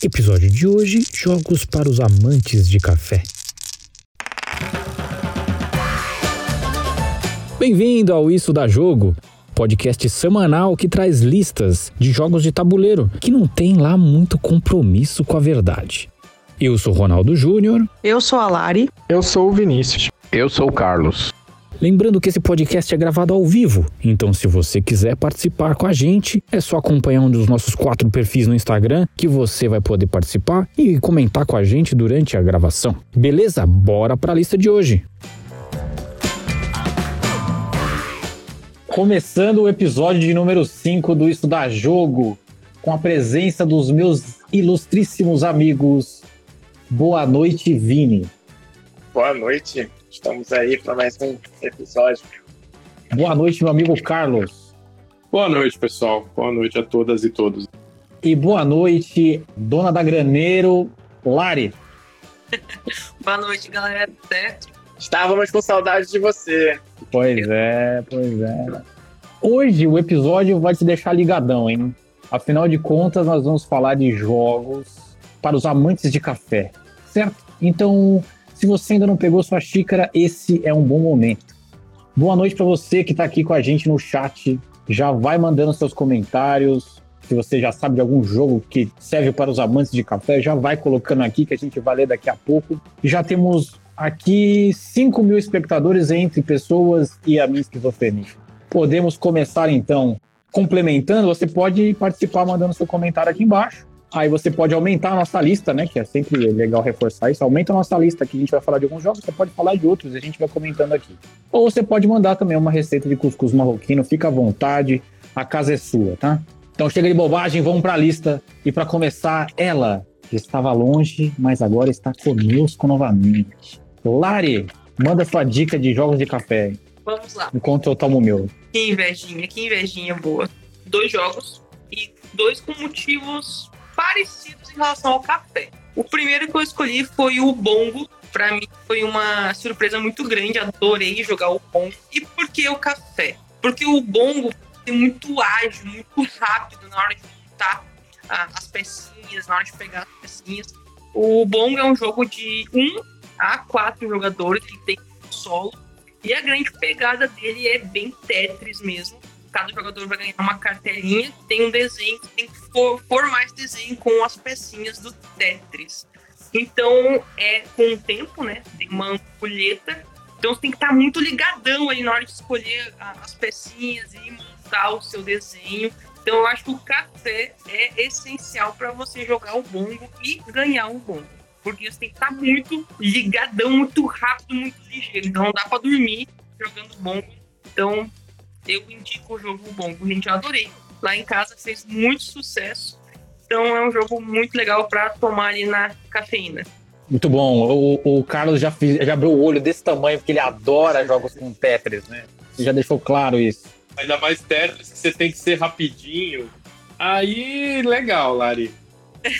Episódio de hoje: Jogos para os amantes de café. Bem-vindo ao Isso da Jogo, podcast semanal que traz listas de jogos de tabuleiro que não tem lá muito compromisso com a verdade. Eu sou Ronaldo Júnior. Eu sou a Lari. Eu sou o Vinícius. Eu sou o Carlos. Lembrando que esse podcast é gravado ao vivo, então se você quiser participar com a gente, é só acompanhar um dos nossos quatro perfis no Instagram que você vai poder participar e comentar com a gente durante a gravação. Beleza? Bora para a lista de hoje. Começando o episódio de número 5 do Estudar Jogo, com a presença dos meus ilustríssimos amigos. Boa noite, Vini. Boa noite. Estamos aí para mais um episódio. Boa noite, meu amigo Carlos. Boa noite, pessoal. Boa noite a todas e todos. E boa noite, dona da Graneiro, Lari. boa noite, galera. Certo? Estávamos com saudade de você. Pois é, pois é. Hoje o episódio vai te deixar ligadão, hein? Afinal de contas, nós vamos falar de jogos para os amantes de café, certo? Então, se você ainda não pegou sua xícara, esse é um bom momento. Boa noite para você que está aqui com a gente no chat. Já vai mandando seus comentários. Se você já sabe de algum jogo que serve para os amantes de café, já vai colocando aqui que a gente vai ler daqui a pouco. Já temos aqui 5 mil espectadores entre pessoas e a minha esquizofrenia. Podemos começar então complementando. Você pode participar mandando seu comentário aqui embaixo. Aí você pode aumentar a nossa lista, né? Que é sempre legal reforçar isso. Aumenta a nossa lista que a gente vai falar de alguns jogos, você pode falar de outros e a gente vai comentando aqui. Ou você pode mandar também uma receita de cuscuz marroquino, fica à vontade, a casa é sua, tá? Então chega de bobagem, vamos para a lista. E para começar, ela que estava longe, mas agora está conosco novamente. Lari, manda sua dica de jogos de café. Vamos lá. Enquanto eu tomo o meu. Que invejinha, que invejinha boa. Dois jogos e dois com motivos parecidos em relação ao café. O primeiro que eu escolhi foi o bongo. Para mim foi uma surpresa muito grande, adorei jogar o bongo. E por que o café? Porque o bongo é muito ágil, muito rápido na hora de montar ah, as pecinhas, na hora de pegar as pecinhas. O bongo é um jogo de um a quatro jogadores, ele tem solo. E a grande pegada dele é bem Tetris mesmo cada jogador vai ganhar uma cartelinha, tem um desenho, tem que for, formar esse desenho com as pecinhas do Tetris. Então, é com o tempo, né? Tem uma ampulheta. Então, você tem que estar muito ligadão aí na hora de escolher as pecinhas e montar o seu desenho. Então, eu acho que o café é essencial para você jogar o bongo e ganhar o bongo. Porque você tem que estar muito ligadão, muito rápido, muito ligeiro. Então, não dá para dormir jogando bongo. Então, eu indico o jogo bom. Gente, eu adorei. Lá em casa fez muito sucesso. Então é um jogo muito legal para tomar ali na cafeína. Muito bom. O, o Carlos já, fiz, já abriu o olho desse tamanho, porque ele adora jogos com Tetris, né? Você já deixou claro isso. Ainda mais Tetris, que você tem que ser rapidinho. Aí, legal, Lari.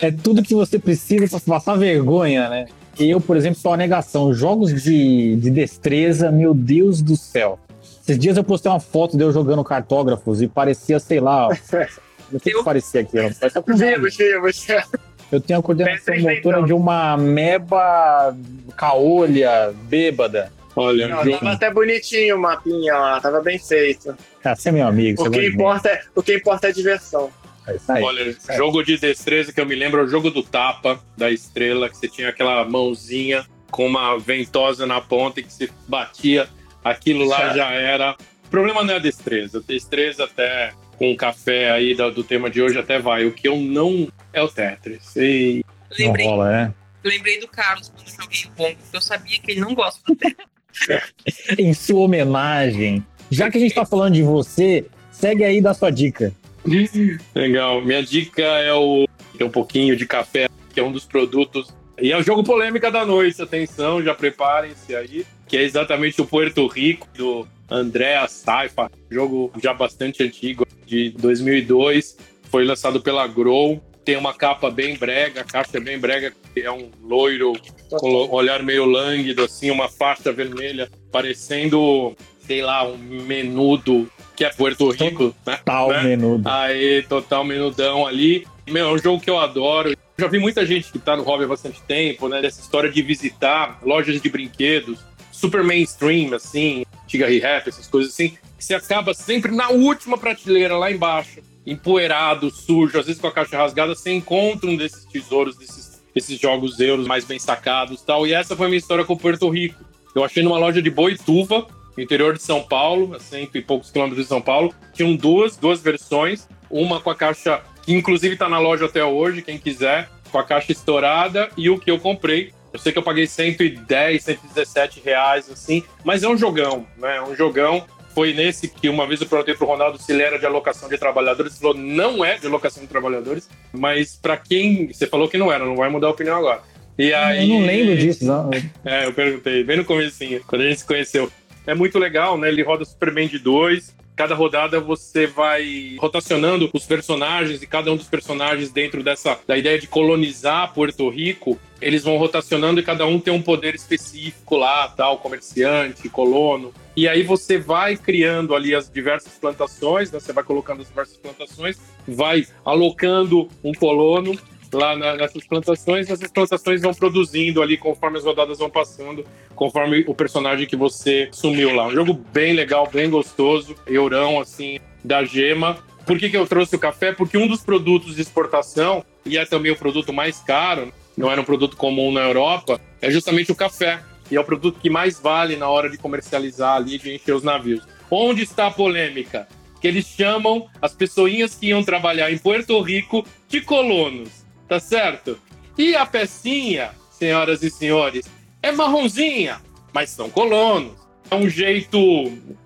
é tudo que você precisa para passar vergonha, né? Eu, por exemplo, sou a negação. Jogos de, de destreza, meu Deus do céu. Esses dias eu postei uma foto de eu jogando cartógrafos e parecia, sei lá. Não sei o que parecia aquilo. Parecia Eu tenho a coordenação motora então. de uma meba caolha bêbada. Olha, não, tava até bonitinho o mapinha lá, tava bem feito. Ah, você é meu amigo. O que, importa é, o que importa é a diversão. É aí, Olha, é jogo de destreza que eu me lembro é o jogo do tapa da estrela, que você tinha aquela mãozinha com uma ventosa na ponta e que se batia, aquilo lá já era. O problema não é a destreza. A destreza até com o café aí do, do, tema de hoje até vai. O que eu não é o Tetris. E... Lembrei, rola, é? lembrei do Carlos quando joguei o Bongo, porque eu sabia que ele não gosta do Tetris. em sua homenagem, já que a gente tá falando de você, segue aí da sua dica. Legal. Minha dica é o um pouquinho de café, que é um dos produtos. E é o jogo polêmica da noite, atenção, já preparem-se aí, que é exatamente o Puerto Rico do André Saifa, jogo já bastante antigo, de 2002, foi lançado pela Grow. Tem uma capa bem brega, a caixa é bem brega, é um loiro com olhar meio lânguido, assim, uma faixa vermelha, parecendo sei lá, um menudo que é Puerto Rico, né? Tal né? menudo. Aí, total menudão ali. Meu, é um jogo que eu adoro. Já vi muita gente que tá no hobby há bastante tempo, né? Dessa história de visitar lojas de brinquedos, super mainstream, assim, antiga rap, essas coisas assim. Que você acaba sempre na última prateleira, lá embaixo, empoeirado, sujo, às vezes com a caixa rasgada, você encontra um desses tesouros, desses, desses jogos euros mais bem sacados tal. E essa foi a minha história com Puerto Rico. Eu achei numa loja de Boituva, interior de São Paulo, a cento e poucos quilômetros de São Paulo. Tinham duas, duas versões, uma com a caixa, que inclusive está na loja até hoje, quem quiser, com a caixa estourada, e o que eu comprei. Eu sei que eu paguei 110, 117 reais, assim, mas é um jogão, né? É um jogão. Foi nesse que uma vez eu perguntei pro Ronaldo se ele era de alocação de trabalhadores. Ele falou, não é de alocação de trabalhadores, mas para quem. Você falou que não era, não vai mudar a opinião agora. E aí, Eu não lembro disso, não. é, eu perguntei, bem no comecinho, quando a gente se conheceu. É muito legal, né? Ele roda super bem de dois. Cada rodada você vai rotacionando os personagens e cada um dos personagens dentro dessa da ideia de colonizar Porto Rico, eles vão rotacionando e cada um tem um poder específico lá, tal, comerciante, colono. E aí você vai criando ali as diversas plantações, né? Você vai colocando as diversas plantações, vai alocando um colono lá na- nessas plantações, essas plantações vão produzindo ali conforme as rodadas vão passando, conforme o personagem que você sumiu lá. Um jogo bem legal, bem gostoso, eurão, assim, da gema. Por que, que eu trouxe o café? Porque um dos produtos de exportação, e é também o produto mais caro, não era um produto comum na Europa, é justamente o café. E é o produto que mais vale na hora de comercializar ali, de encher os navios. Onde está a polêmica? Que eles chamam as pessoinhas que iam trabalhar em Puerto Rico de colonos tá certo? E a pecinha, senhoras e senhores, é marronzinha, mas são colonos. É um jeito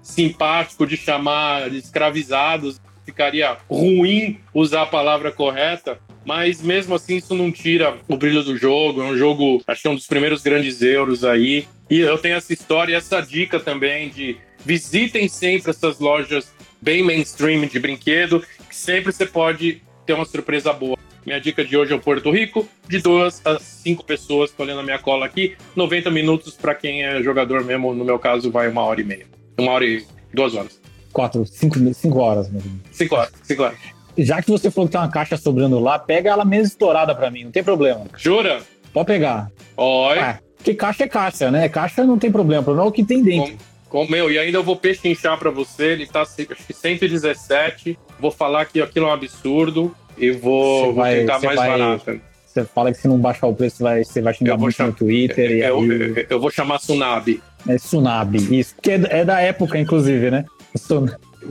simpático de chamar escravizados. Ficaria ruim usar a palavra correta, mas mesmo assim isso não tira o brilho do jogo. É um jogo, acho que é um dos primeiros grandes euros aí. E eu tenho essa história e essa dica também de visitem sempre essas lojas bem mainstream de brinquedo, que sempre você pode ter uma surpresa boa. Minha dica de hoje é o Porto Rico, de duas a cinco pessoas, tô olhando a minha cola aqui, 90 minutos para quem é jogador mesmo, no meu caso vai uma hora e meia. Uma hora e duas horas. Quatro, cinco, cinco horas mesmo. Cinco horas, cinco horas. Já que você falou que tem uma caixa sobrando lá, pega ela menos estourada pra mim, não tem problema. Jura? Pode pegar. Oi. Ah, porque caixa é caixa, né? Caixa não tem problema, o problema é o que tem dentro. Com, com, meu, e ainda eu vou pechinchar para você, ele tá acho que 117. Vou falar que aquilo é um absurdo e vou, vou vai- tentar mais vai- barato. Você fala que se não baixar o preço, vai, você vai xingar muito chamar- no Twitter. Eu, aí, eu, eu vou chamar Tsunami. É Tsunami, isso. Porque é da- é da época, inclusive, né?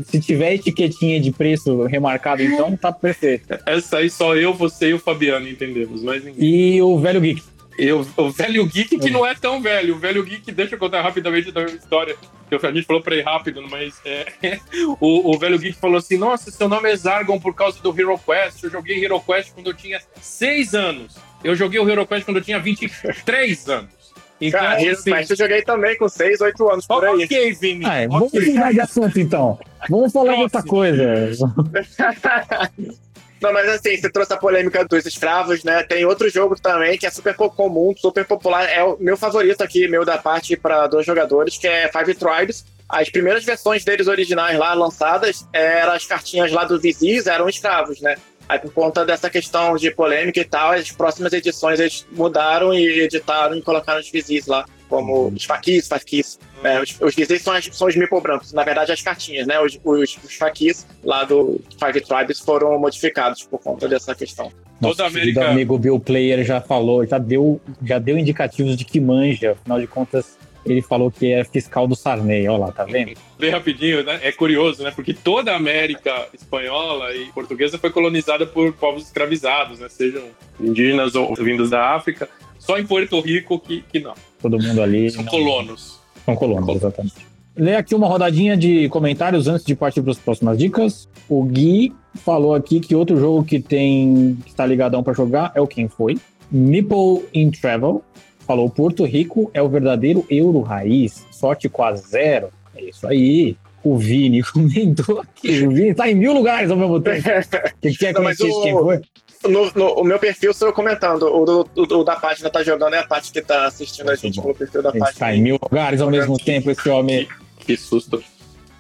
Se tiver etiquetinha de preço remarcado, então tá perfeito. Essa aí só eu, você e o Fabiano entendemos, mas ninguém. E o velho geek. Eu, o velho geek que não é tão velho. O velho geek, deixa eu contar rapidamente da minha história. Que a gente falou pra ir rápido, mas é, o, o velho geek falou assim: Nossa, seu nome é Zargon por causa do Hero Quest. Eu joguei Hero Quest quando eu tinha 6 anos. Eu joguei o Hero Quest quando eu tinha 23 anos. Então, Cara, assim, Quest eu joguei também com 6, 8 anos por aí. ok, Vini. Ah, é, vamos ok. mudar de assunto, então. Vamos falar de outra coisa. Não, mas assim, você trouxe a polêmica dos escravos, né? Tem outro jogo também que é super comum, super popular. É o meu favorito aqui, meu da parte para dois jogadores, que é Five Tribes. As primeiras versões deles originais lá lançadas eram as cartinhas lá do Viziz, eram escravos, né? Aí por conta dessa questão de polêmica e tal, as próximas edições eles mudaram e editaram e colocaram os Viziz lá, como os faquis, faquis. É, os, os são, as- são os mipo brancos, na verdade as cartinhas, né? Os, os, os faquis lá do Five Tribes foram modificados por conta dessa questão. Nosso Toda América- amigo Bill Player já falou, já deu, já deu indicativos de que manja. Afinal de contas, ele falou que é fiscal do Sarney. Olha lá, tá vendo? Bem rapidinho, né? É curioso, né? Porque toda a América espanhola e portuguesa foi colonizada por povos escravizados, né? Sejam indígenas ou vindos da África. Só em Porto Rico que, que não. Todo mundo ali. São não- colonos. São colonos, exatamente. Lê aqui uma rodadinha de comentários antes de partir para as próximas dicas. O Gui falou aqui que outro jogo que tem que está ligadão para jogar é o Quem Foi. Nipple in Travel falou Porto Rico é o verdadeiro euro raiz, sorte com a zero. É isso aí. O Vini comentou aqui. O Vini tá em mil lugares ao mesmo tempo. O que Não, mas conhecer o- quem foi? No, no- o meu perfil sou eu comentando. O, o- o da página tá jogando é a parte que tá assistindo a gente bom. pelo perfil da Ele página. está em mil lugares ao mesmo tempo, esse homem. Que susto.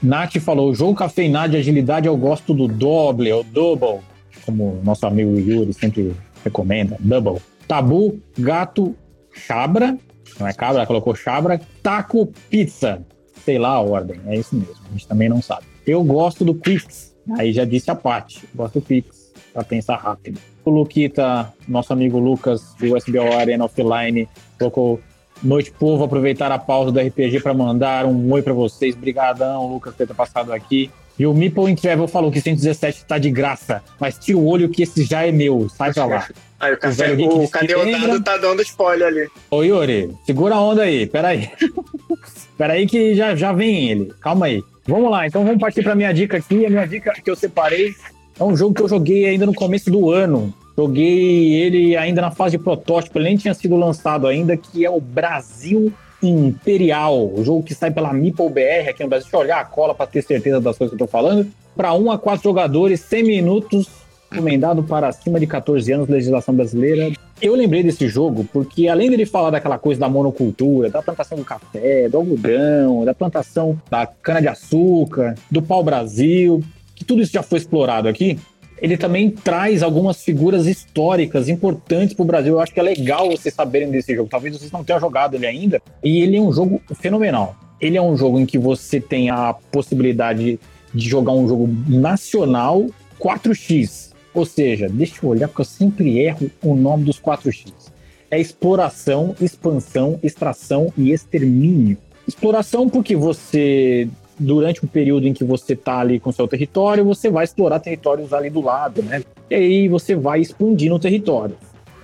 Nath falou: jogo cafeinado de agilidade eu gosto do Double, ou Double, como nosso amigo Yuri sempre recomenda, Double. Tabu, gato, chabra, não é cabra, ela colocou chabra, taco, pizza. Sei lá a ordem, é isso mesmo, a gente também não sabe. Eu gosto do Quicks, aí já disse a parte, gosto do Quicks, pra pensar rápido. O Luquita, nosso amigo Lucas, do SBO Arena Offline, colocou Noite Povo, aproveitar a pausa do RPG para mandar um oi para vocês. Brigadão, Lucas, por ter passado aqui. E o Meeple in Travel falou que 117 tá de graça, mas tira o olho que esse já é meu, sai pra lá. Aí o, café, o o lembra? dado tá dando spoiler ali. Ô Yuri, segura a onda aí, peraí. peraí que já, já vem ele, calma aí. Vamos lá, então vamos partir pra minha dica aqui. A minha dica que eu separei é um jogo que eu joguei ainda no começo do ano. Joguei ele ainda na fase de protótipo, ele nem tinha sido lançado ainda, que é o Brasil Imperial, o jogo que sai pela Meeple BR aqui no Brasil. Deixa eu olhar a cola para ter certeza das coisas que eu tô falando. Para 1 a 4 jogadores, 100 minutos, recomendado para acima de 14 anos, legislação brasileira. Eu lembrei desse jogo porque, além dele falar daquela coisa da monocultura, da plantação do café, do algodão, da plantação da cana-de-açúcar, do pau-brasil, que tudo isso já foi explorado aqui, ele também traz algumas figuras históricas importantes para o Brasil. Eu acho que é legal vocês saberem desse jogo. Talvez vocês não tenham jogado ele ainda. E ele é um jogo fenomenal. Ele é um jogo em que você tem a possibilidade de jogar um jogo nacional 4x. Ou seja, deixa eu olhar porque eu sempre erro o nome dos 4x. É exploração, expansão, extração e extermínio. Exploração porque você durante o período em que você está ali com seu território, você vai explorar territórios ali do lado, né? E aí você vai expandindo o território.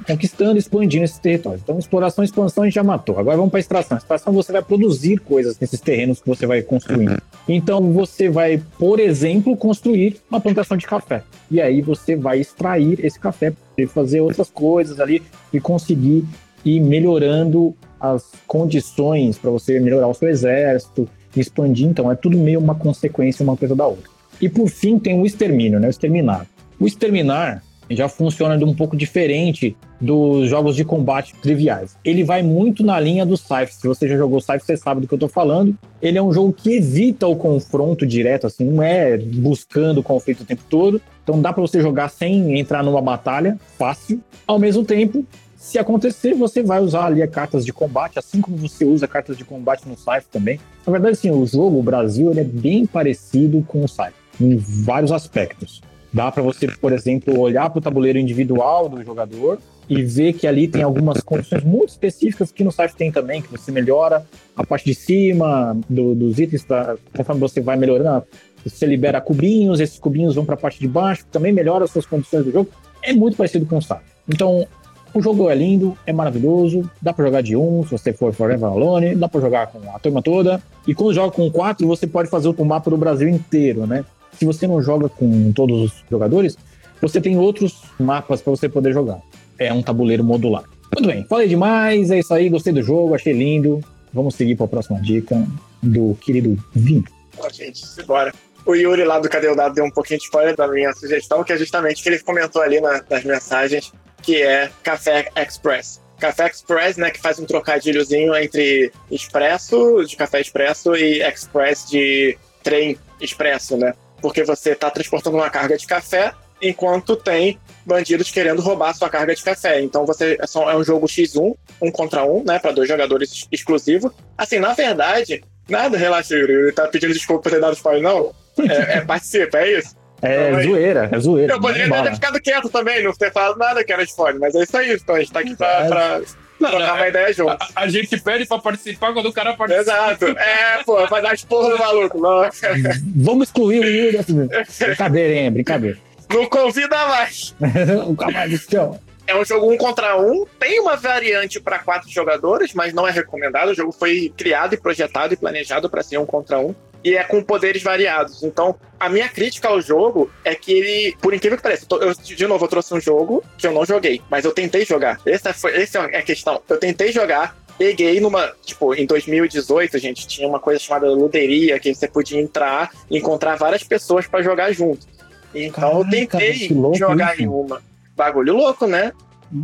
Conquistando, expandindo esses territórios. Então, exploração e expansão a gente já matou. Agora vamos para extração. Extração você vai produzir coisas nesses terrenos que você vai construindo. Então, você vai, por exemplo, construir uma plantação de café. E aí você vai extrair esse café, fazer outras coisas ali e conseguir ir melhorando as condições para você melhorar o seu exército, expandir, então é tudo meio uma consequência uma coisa da outra. E por fim tem o extermínio, né? O exterminar. O exterminar já funciona de um pouco diferente dos jogos de combate triviais. Ele vai muito na linha do Scythe. Se você já jogou Scythe, você sabe do que eu tô falando. Ele é um jogo que evita o confronto direto, assim, não é buscando o conflito o tempo todo. Então dá para você jogar sem entrar numa batalha, fácil. Ao mesmo tempo, se acontecer, você vai usar ali cartas de combate, assim como você usa cartas de combate no Scythe também. Na verdade, sim, o jogo, o Brasil, ele é bem parecido com o Scythe, em vários aspectos. Dá para você, por exemplo, olhar para o tabuleiro individual do jogador e ver que ali tem algumas condições muito específicas que no Scythe tem também, que você melhora a parte de cima do, dos itens, pra, conforme você vai melhorando, você libera cubinhos, esses cubinhos vão para a parte de baixo, também melhora as suas condições do jogo. É muito parecido com o Scythe. Então, o jogo é lindo, é maravilhoso, dá pra jogar de um, se você for Forever Alone, dá pra jogar com a turma toda. E quando joga com quatro, você pode fazer o mapa do Brasil inteiro, né? Se você não joga com todos os jogadores, você tem outros mapas para você poder jogar. É um tabuleiro modular. Muito bem, falei demais, é isso aí, gostei do jogo, achei lindo. Vamos seguir para a próxima dica do querido Vim. Ó, gente, bora. O Yuri lá do Cadê o Dado deu um pouquinho de spoiler da minha sugestão, que é justamente que ele comentou ali na- nas mensagens, que é Café Express. Café Express, né, que faz um trocadilhozinho entre expresso, de café expresso, e express de trem expresso, né? Porque você tá transportando uma carga de café enquanto tem bandidos querendo roubar sua carga de café. Então você é, é um jogo X1, um contra um, né, para dois jogadores exclusivo. Assim, na verdade, nada, relaxa, Yuri, tá pedindo desculpa por ter dado spoiler, não. É, é participa, é isso. É Oi. zoeira, é zoeira. Eu poderia ter ficado quieto também, não ter falado nada que era spoiler, mas é isso aí, então a gente tá aqui pra, pra Não, não, trocar uma ideia junto. A, a gente pede pra participar quando o cara participa. Exato. É, pô, vai dar esporro no maluco. Não, Vamos excluir o Yuri dessa Brincadeira, hein? Brincadeira. não convida mais. o cavalo do céu. É um jogo um contra um. Tem uma variante para quatro jogadores, mas não é recomendado. O jogo foi criado e projetado e planejado para ser um contra um. E é com poderes variados. Então, a minha crítica ao jogo é que ele, por incrível que pareça, eu eu, de novo, eu trouxe um jogo que eu não joguei, mas eu tentei jogar. Essa, foi, essa é a questão. Eu tentei jogar, peguei numa. Tipo, em 2018, gente, tinha uma coisa chamada luderia, que você podia entrar e encontrar várias pessoas para jogar junto. Então, eu Caraca, tentei que louco jogar isso. em uma. Bagulho louco, né?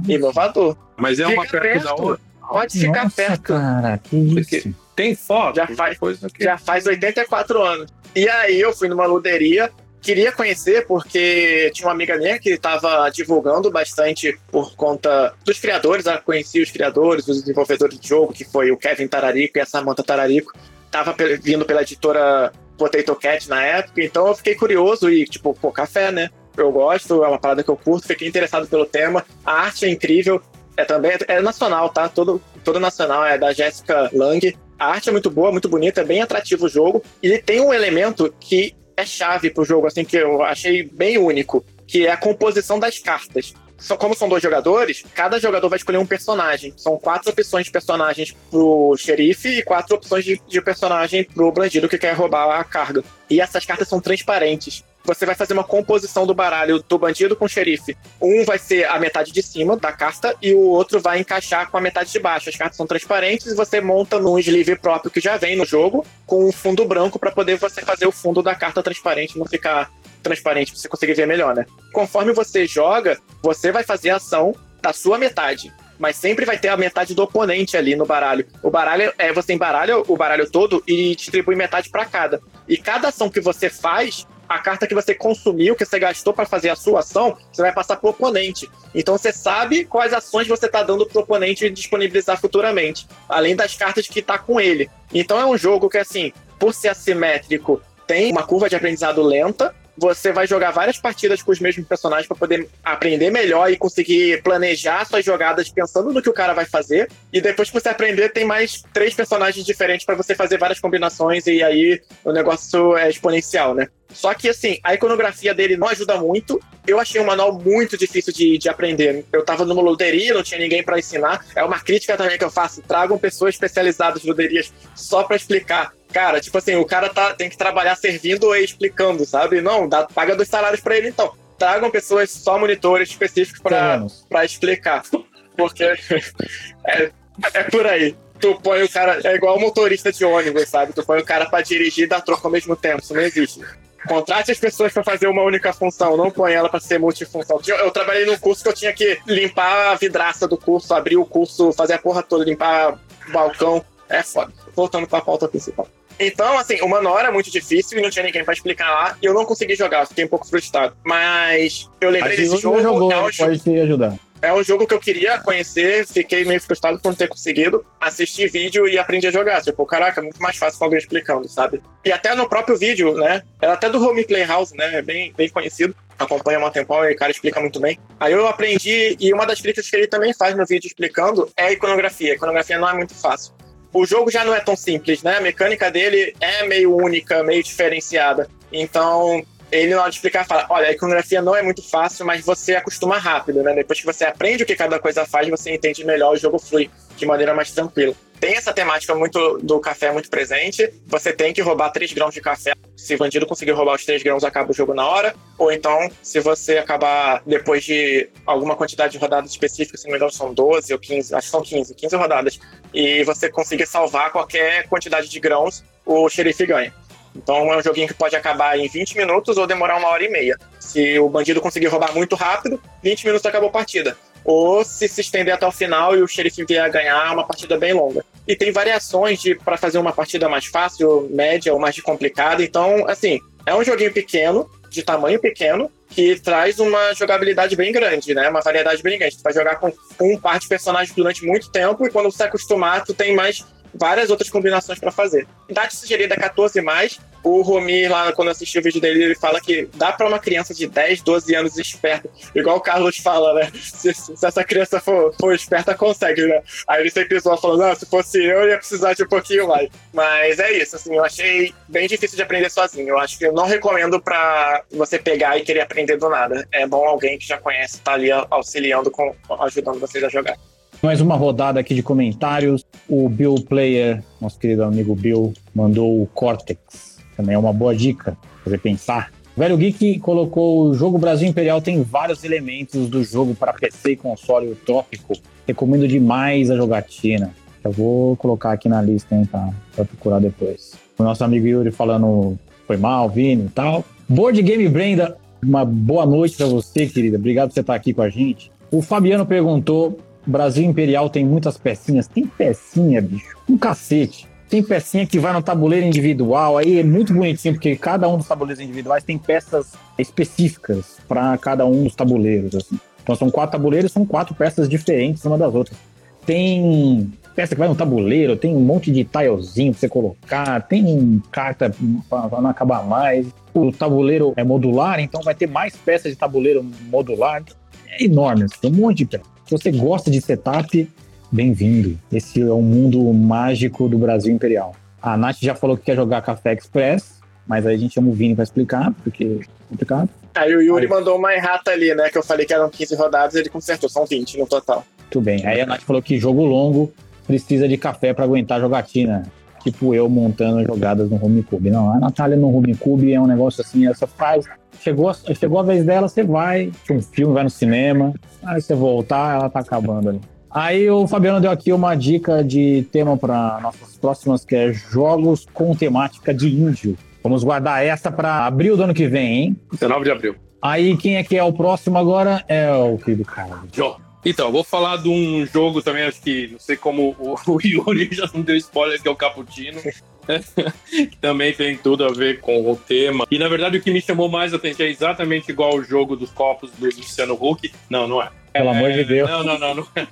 Inovador. Mas é uma Fica perto da perto. outra. Pode ficar Nossa, perto. cara, que Porque- isso. Tem foto? Já faz, já faz 84 anos. E aí eu fui numa luderia queria conhecer porque tinha uma amiga minha que estava divulgando bastante por conta dos criadores, ela conhecia os criadores, os desenvolvedores de jogo, que foi o Kevin Tararico e a Samantha Tararico. Tava vindo pela editora Potato Cat na época, então eu fiquei curioso e, tipo, pô, café, né? Eu gosto, é uma parada que eu curto, fiquei interessado pelo tema. A arte é incrível, é também é nacional, tá? Todo, todo nacional, é da Jéssica Lang. A arte é muito boa, muito bonita, é bem atrativo o jogo. E tem um elemento que é chave pro jogo, assim, que eu achei bem único, que é a composição das cartas. Como são dois jogadores, cada jogador vai escolher um personagem. São quatro opções de personagens pro xerife e quatro opções de, de personagem pro bandido que quer roubar a carga. E essas cartas são transparentes você vai fazer uma composição do baralho do bandido com o xerife. Um vai ser a metade de cima da carta e o outro vai encaixar com a metade de baixo. As cartas são transparentes e você monta num sleeve próprio que já vem no jogo com um fundo branco para poder você fazer o fundo da carta transparente não ficar transparente para você conseguir ver melhor, né? Conforme você joga, você vai fazer a ação da sua metade mas sempre vai ter a metade do oponente ali no baralho. O baralho é você embaralha o baralho todo e distribui metade para cada. E cada ação que você faz, a carta que você consumiu, que você gastou para fazer a sua ação, você vai passar pro oponente. Então você sabe quais ações você tá dando pro oponente disponibilizar futuramente, além das cartas que tá com ele. Então é um jogo que assim, por ser assimétrico, tem uma curva de aprendizado lenta, você vai jogar várias partidas com os mesmos personagens para poder aprender melhor e conseguir planejar suas jogadas pensando no que o cara vai fazer. E depois que você aprender, tem mais três personagens diferentes para você fazer várias combinações e aí o negócio é exponencial, né? Só que, assim, a iconografia dele não ajuda muito. Eu achei o manual muito difícil de, de aprender. Eu tava numa loteria, não tinha ninguém para ensinar. É uma crítica também que eu faço. Tragam pessoas especializadas em loterias só para explicar. Cara, tipo assim, o cara tá, tem que trabalhar servindo e explicando, sabe? Não, dá, paga dois salários para ele, então. Tragam pessoas só monitores específicos para explicar. Porque é, é por aí tu põe o cara. É igual motorista de ônibus, sabe? Tu põe o cara pra dirigir e dar troco ao mesmo tempo. Isso não existe. Contrate as pessoas para fazer uma única função, não põe ela para ser multifunção. Eu, eu, trabalhei num curso que eu tinha que limpar a vidraça do curso, abrir o curso, fazer a porra toda, limpar o balcão. É foda. Voltando pra pauta principal. Então, assim, o manual era muito difícil e não tinha ninguém para explicar lá. E eu não consegui jogar, fiquei um pouco frustrado. Mas eu lembrei Mas desse jogo. Jogou, é um pode te ajudar. É um jogo que eu queria conhecer, fiquei meio frustrado por não ter conseguido. Assisti vídeo e aprendi a jogar. Tipo, caraca, é muito mais fácil com alguém explicando, sabe? E até no próprio vídeo, né? Era até do Home Playhouse, né? É bem, bem conhecido. Acompanha uma tempão e o cara explica muito bem. Aí eu aprendi, e uma das críticas que ele também faz no vídeo explicando é a iconografia. A iconografia não é muito fácil. O jogo já não é tão simples, né? A mecânica dele é meio única, meio diferenciada. Então, ele na hora de explicar fala, olha, a iconografia não é muito fácil, mas você acostuma rápido, né? Depois que você aprende o que cada coisa faz, você entende melhor, o jogo flui de maneira mais tranquila. Tem essa temática muito do café muito presente. Você tem que roubar 3 grãos de café. Se o bandido conseguir roubar os 3 grãos, acaba o jogo na hora. Ou então, se você acabar depois de alguma quantidade de rodadas específicas, se não me engano, são 12 ou 15, acho que são 15, 15 rodadas, e você conseguir salvar qualquer quantidade de grãos, o xerife ganha. Então é um joguinho que pode acabar em 20 minutos ou demorar uma hora e meia. Se o bandido conseguir roubar muito rápido, 20 minutos acabou a partida. Ou se se estender até o final e o xerife vier a ganhar, uma partida bem longa. E tem variações de para fazer uma partida mais fácil, média ou mais complicada. Então, assim, é um joguinho pequeno, de tamanho pequeno, que traz uma jogabilidade bem grande, né? Uma variedade bem grande. Tu vai jogar com um par de personagens durante muito tempo e quando você acostumar, tu tem mais várias outras combinações para fazer. Idade sugerida 14 mais. O Romi, lá, quando eu assisti o vídeo dele, ele fala que dá para uma criança de 10, 12 anos esperta. Igual o Carlos fala, né? Se, se essa criança for, for, esperta, consegue, né? Aí ele sempre zoa falando, ah, se fosse eu, ia precisar de um pouquinho mais. Mas é isso, assim, eu achei bem difícil de aprender sozinho. Eu acho que eu não recomendo para você pegar e querer aprender do nada. É bom alguém que já conhece tá ali auxiliando, com, ajudando vocês a jogar. Mais uma rodada aqui de comentários. O Bill Player, nosso querido amigo Bill, mandou o Cortex. Também é uma boa dica, fazer pensar. O Velho Geek colocou o jogo Brasil Imperial tem vários elementos do jogo para PC e console utópico. Recomendo demais a jogatina. Eu vou colocar aqui na lista, hein, pra, pra procurar depois. O nosso amigo Yuri falando foi mal, Vini e tal. Board Game Brenda, uma boa noite para você, querida. Obrigado por você estar aqui com a gente. O Fabiano perguntou Brasil Imperial tem muitas pecinhas. Tem pecinha, bicho. Um cacete. Tem pecinha que vai no tabuleiro individual, aí é muito bonitinho, porque cada um dos tabuleiros individuais tem peças específicas para cada um dos tabuleiros. Assim. Então são quatro tabuleiros, são quatro peças diferentes uma das outras. Tem peça que vai no tabuleiro, tem um monte de tilezinho pra você colocar, tem carta para não acabar mais. O tabuleiro é modular, então vai ter mais peças de tabuleiro modular. É enorme, tem um monte de peças. Se você gosta de setup, bem-vindo. Esse é o mundo mágico do Brasil Imperial. A Nath já falou que quer jogar Café Express, mas aí a gente chama o Vini para explicar, porque é complicado. Aí o Yuri aí. mandou uma errata ali, né? Que eu falei que eram 15 rodadas, ele consertou, são 20 no total. Tudo bem. Aí a Nath falou que jogo longo precisa de café para aguentar a jogatina. Tipo eu montando jogadas no Home Cube. Não, a Natália no Home Cube é um negócio assim, essa faz. Chegou, chegou a vez dela, você vai, um filme, vai no cinema, aí você voltar, ela tá acabando ali. Aí o Fabiano deu aqui uma dica de tema para nossas próximas, que é jogos com temática de índio. Vamos guardar essa para abril do ano que vem, hein? 19 de abril. Aí quem é que é o próximo agora? É o querido Carlos. Joe. Então, vou falar de um jogo também, acho que, não sei como o, o Yuri já não deu spoiler, que é o Cappuccino. que também tem tudo a ver com o tema. E na verdade o que me chamou mais a atenção é exatamente igual o jogo dos copos do Luciano Huck. Não, não é. Pelo amor de Deus. Não, não, não. não é.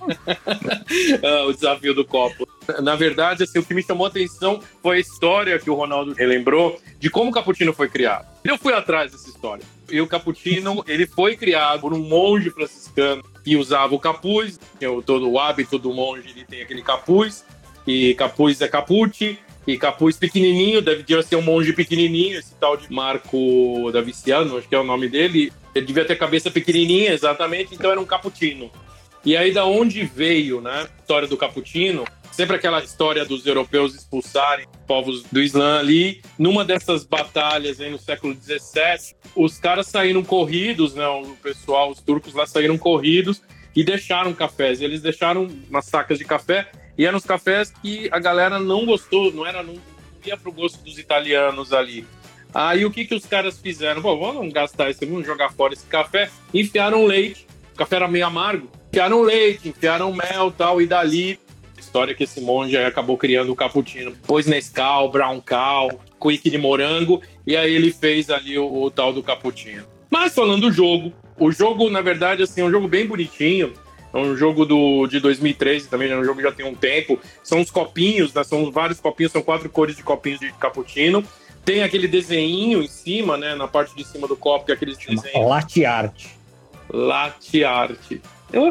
Ah, o desafio do copo. Na verdade, assim, o que me chamou a atenção foi a história que o Ronaldo relembrou de como o Cappuccino foi criado. Eu fui atrás dessa história. E o Cappuccino, ele foi criado por um monge franciscano que usava o capuz, é todo o hábito do monge, ele tem aquele capuz, e capuz é capute, e capuz pequenininho, deve ser um monge pequenininho, esse tal de Marco Daviciano, acho que é o nome dele, ele devia ter cabeça pequenininha, exatamente, então era um cappuccino. E aí da onde veio, né, a história do cappuccino, sempre aquela história dos europeus expulsarem povos do Islã ali. Numa dessas batalhas aí no século XVII, os caras saíram corridos, né? O pessoal, os turcos lá saíram corridos e deixaram cafés. Eles deixaram umas sacas de café e eram os cafés que a galera não gostou, não era não ia pro gosto dos italianos ali. Aí o que que os caras fizeram? Bom, vamos gastar esse, vamos jogar fora esse café. Enfiaram leite, o café era meio amargo. Enfiaram leite, enfiaram mel tal, e dali história que esse monge acabou criando o cappuccino. Pôs Nescau, Brown Cow, Quick de morango, e aí ele fez ali o, o tal do cappuccino. Mas falando do jogo, o jogo, na verdade, assim, é um jogo bem bonitinho. É um jogo do, de 2013 também, é um jogo que já tem um tempo. São os copinhos, né? São vários copinhos, são quatro cores de copinhos de cappuccino. Tem aquele desenho em cima, né? Na parte de cima do copo, que é aqueles desenhos. Latte art. Latte art.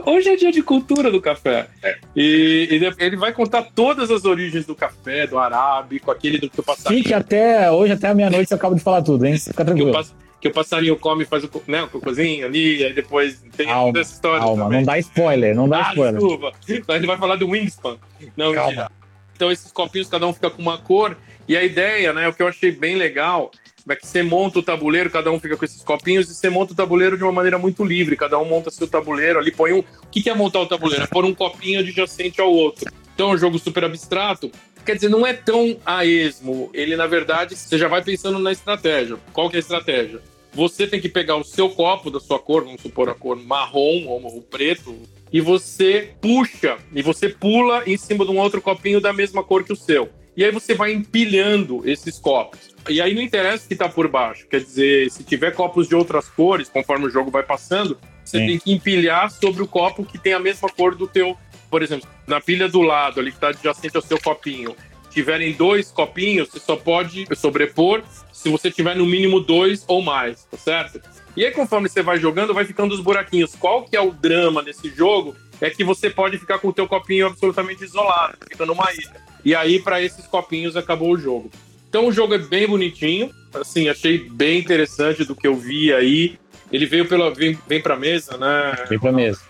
Hoje é dia de cultura do café. É. E, e, ele vai contar todas as origens do café, do arábico, aquele do que o passarinho. Fique até hoje, até a meia-noite, eu acabo de falar tudo, hein? Fica tranquilo. Que o, que o passarinho come e faz o, né, o cocôzinho ali, aí depois tem calma, toda essa história. Calma, também. não dá spoiler, não dá ah, spoiler. Desculpa. Então ele vai falar do Wingspan. Não, calma. Então esses copinhos, cada um fica com uma cor. E a ideia, né, o que eu achei bem legal é que você monta o tabuleiro, cada um fica com esses copinhos, e você monta o tabuleiro de uma maneira muito livre, cada um monta seu tabuleiro ali, põe um. O que é montar o tabuleiro? É pôr um copinho adjacente ao outro. Então é um jogo super abstrato. Quer dizer, não é tão a esmo. Ele, na verdade, você já vai pensando na estratégia. Qual que é a estratégia? Você tem que pegar o seu copo da sua cor, vamos supor a cor marrom ou preto, e você puxa, e você pula em cima de um outro copinho da mesma cor que o seu. E aí você vai empilhando esses copos. E aí não interessa o que está por baixo. Quer dizer, se tiver copos de outras cores, conforme o jogo vai passando, você Sim. tem que empilhar sobre o copo que tem a mesma cor do teu. Por exemplo, na pilha do lado, ali que está adjacente ao seu copinho, tiverem dois copinhos, você só pode sobrepor se você tiver no mínimo dois ou mais, tá certo? E aí, conforme você vai jogando, vai ficando os buraquinhos. Qual que é o drama desse jogo? É que você pode ficar com o teu copinho absolutamente isolado, fica numa ilha. E aí, para esses copinhos, acabou o jogo. Então o jogo é bem bonitinho, assim, achei bem interessante do que eu vi aí. Ele veio pela vem, vem pra mesa, né? Vem pra mesa.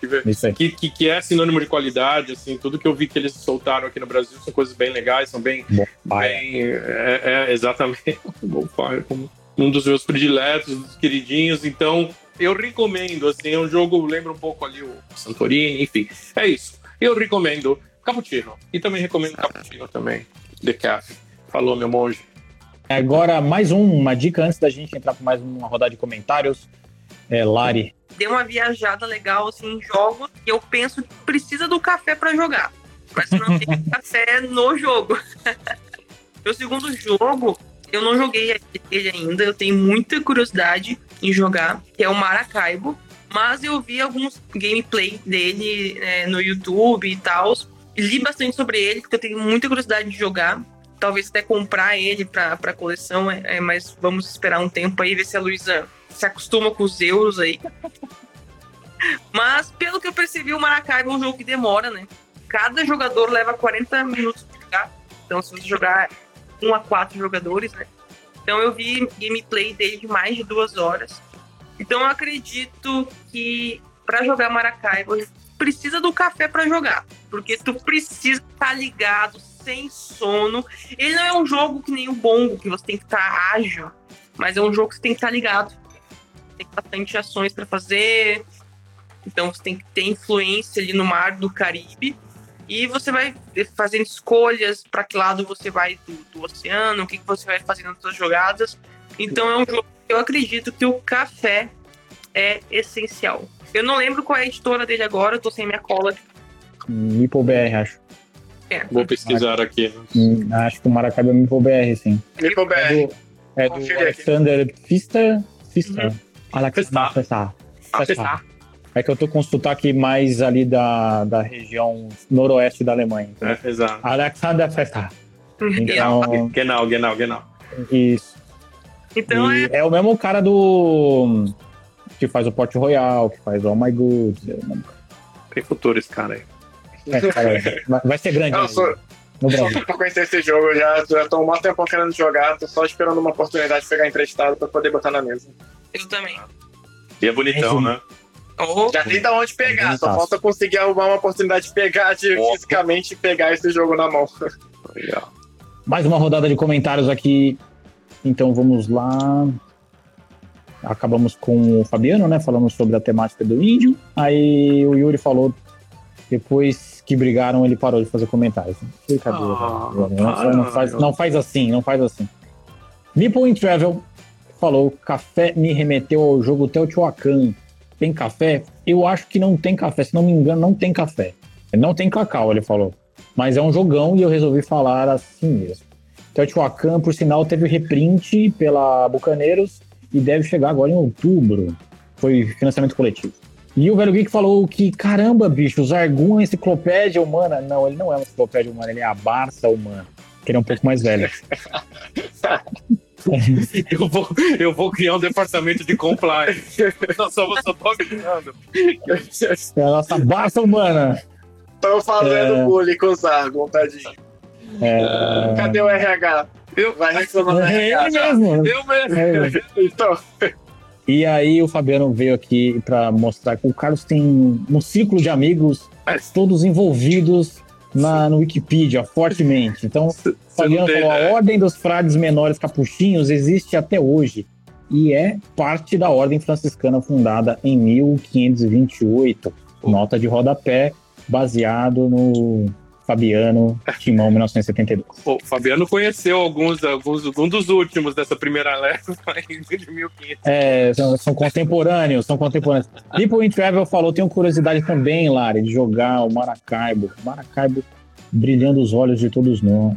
Que, que, que, é sinônimo de qualidade, assim, tudo que eu vi que eles soltaram aqui no Brasil são coisas bem legais, são bem. bem é, é, exatamente. Um dos meus prediletos, dos queridinhos. Então, eu recomendo, assim, é um jogo, lembra um pouco ali o Santorini, enfim. É isso. Eu recomendo Cappuccino. E também recomendo Cappuccino também, The Cafe. Falou, meu monge. Agora, mais um, uma dica antes da gente entrar para mais uma rodada de comentários. É, Lari. Deu uma viajada legal assim, em jogos e eu penso que precisa do café para jogar. Mas não tem café no jogo. Meu segundo jogo, eu não joguei ele ainda, eu tenho muita curiosidade em jogar, que é o Maracaibo. Mas eu vi alguns gameplay dele é, no YouTube e tal. Li bastante sobre ele, porque eu tenho muita curiosidade de jogar. Talvez até comprar ele pra coleção, é, é, mas vamos esperar um tempo aí, ver se a Luísa se acostuma com os euros aí. mas, pelo que eu percebi, o Maracaibo é um jogo que demora, né? Cada jogador leva 40 minutos pra jogar. Então, se você jogar um a quatro jogadores, né? Então, eu vi gameplay dele de mais de duas horas. Então eu acredito que para jogar Maracaibo precisa do café para jogar, porque tu precisa estar tá ligado, sem sono. Ele não é um jogo que nem o Bongo, que você tem que estar tá ágil, mas é um jogo que você tem que estar tá ligado. Tem bastante ações para fazer, então você tem que ter influência ali no mar do Caribe. E você vai fazendo escolhas para que lado você vai do, do oceano, o que, que você vai fazendo nas suas jogadas. Então é um jogo eu acredito que o café é essencial. Eu não lembro qual é a editora dele agora, eu tô sem minha cola. Mipo BR, acho. É. Vou pesquisar aqui. Acho que o Maracaibo é Mipo BR, sim. Mipo BR. É do, é do Alexander Pfister. Pfister. Uhum. Alexander Pfister. Pfister. É que eu tô com sotaque mais ali da, da região noroeste da Alemanha. É, exato. Alexander Pfister. Então, genau, genau, genau. Isso. Então é... é o mesmo cara do. que faz o Port Royal, que faz o Oh My Good. É Tem futuro esse cara aí. É, vai ser grande. Eu sou, no Brasil. pra conhecer esse jogo, eu já, já tô um maior tempo querendo jogar, tô só esperando uma oportunidade de pegar emprestado pra poder botar na mesa. Eu também. E é bonitão, né? Oh. Já tem da onde pegar, é só falta conseguir arrumar uma oportunidade de pegar de oh. fisicamente pegar esse jogo na mão. Legal. Mais uma rodada de comentários aqui então vamos lá. Acabamos com o Fabiano, né? Falamos sobre a temática do índio. Aí o Yuri falou, depois que brigaram, ele parou de fazer comentários. Brincadeira. Ah, não, não, faz, não faz assim, não faz assim. Meeple in Travel falou: café me remeteu ao jogo Teotihuacan. Tem café? Eu acho que não tem café, se não me engano, não tem café. Não tem cacau, ele falou. Mas é um jogão e eu resolvi falar assim mesmo. Teotihuacan, por sinal, teve reprint pela Bucaneiros e deve chegar agora em outubro. Foi financiamento coletivo. E o Velho Geek falou que, caramba, bicho, o Zargun é uma enciclopédia humana. Não, ele não é uma enciclopédia humana, ele é a Barça humana. Que ele é um pouco mais velho. eu, vou, eu vou criar um departamento de compliance. Não, só, só tô avisando. É a nossa Barça humana. Estão fazendo é... bullying com o Zargun, tadinho. É... Cadê o RH? Eu... Vai reclamar do é RH. Mesmo. Eu mesmo. É. Então. E aí o Fabiano veio aqui para mostrar que o Carlos tem um círculo de amigos, todos envolvidos na, no Wikipedia, fortemente. Então, o Fabiano falou, a Ordem dos Frades Menores Capuchinhos existe até hoje e é parte da Ordem Franciscana fundada em 1528. Nota de rodapé, baseado no Fabiano, Timão, 1972. O Fabiano conheceu alguns, alguns um dos últimos dessa primeira leva de 1500. É, são, são contemporâneos, são contemporâneos. People in Travel falou, tenho curiosidade também, Lari, de jogar o Maracaibo. Maracaibo brilhando os olhos de todos nós.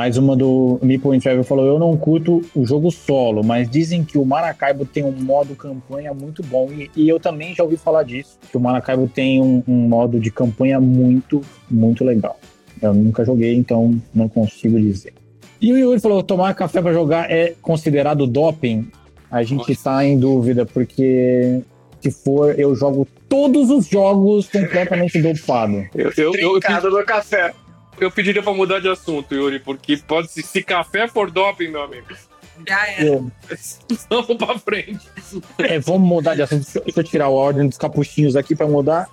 Mais uma do Meeple in Travel falou: Eu não curto o jogo solo, mas dizem que o Maracaibo tem um modo campanha muito bom. E, e eu também já ouvi falar disso, que o Maracaibo tem um, um, modo de campanha muito, muito legal. Eu nunca joguei, então não consigo dizer. E o Yuri falou: tomar café para jogar é considerado doping? A gente está em dúvida, porque se for, eu jogo todos os jogos completamente dopado. Eu, eu, eu, eu, do café eu pediria pra mudar de assunto, Yuri, porque pode se, se café for doping, meu amigo. Já é. Vamos pra frente. É, vamos mudar de assunto. Deixa eu tirar a ordem dos capuchinhos aqui pra mudar.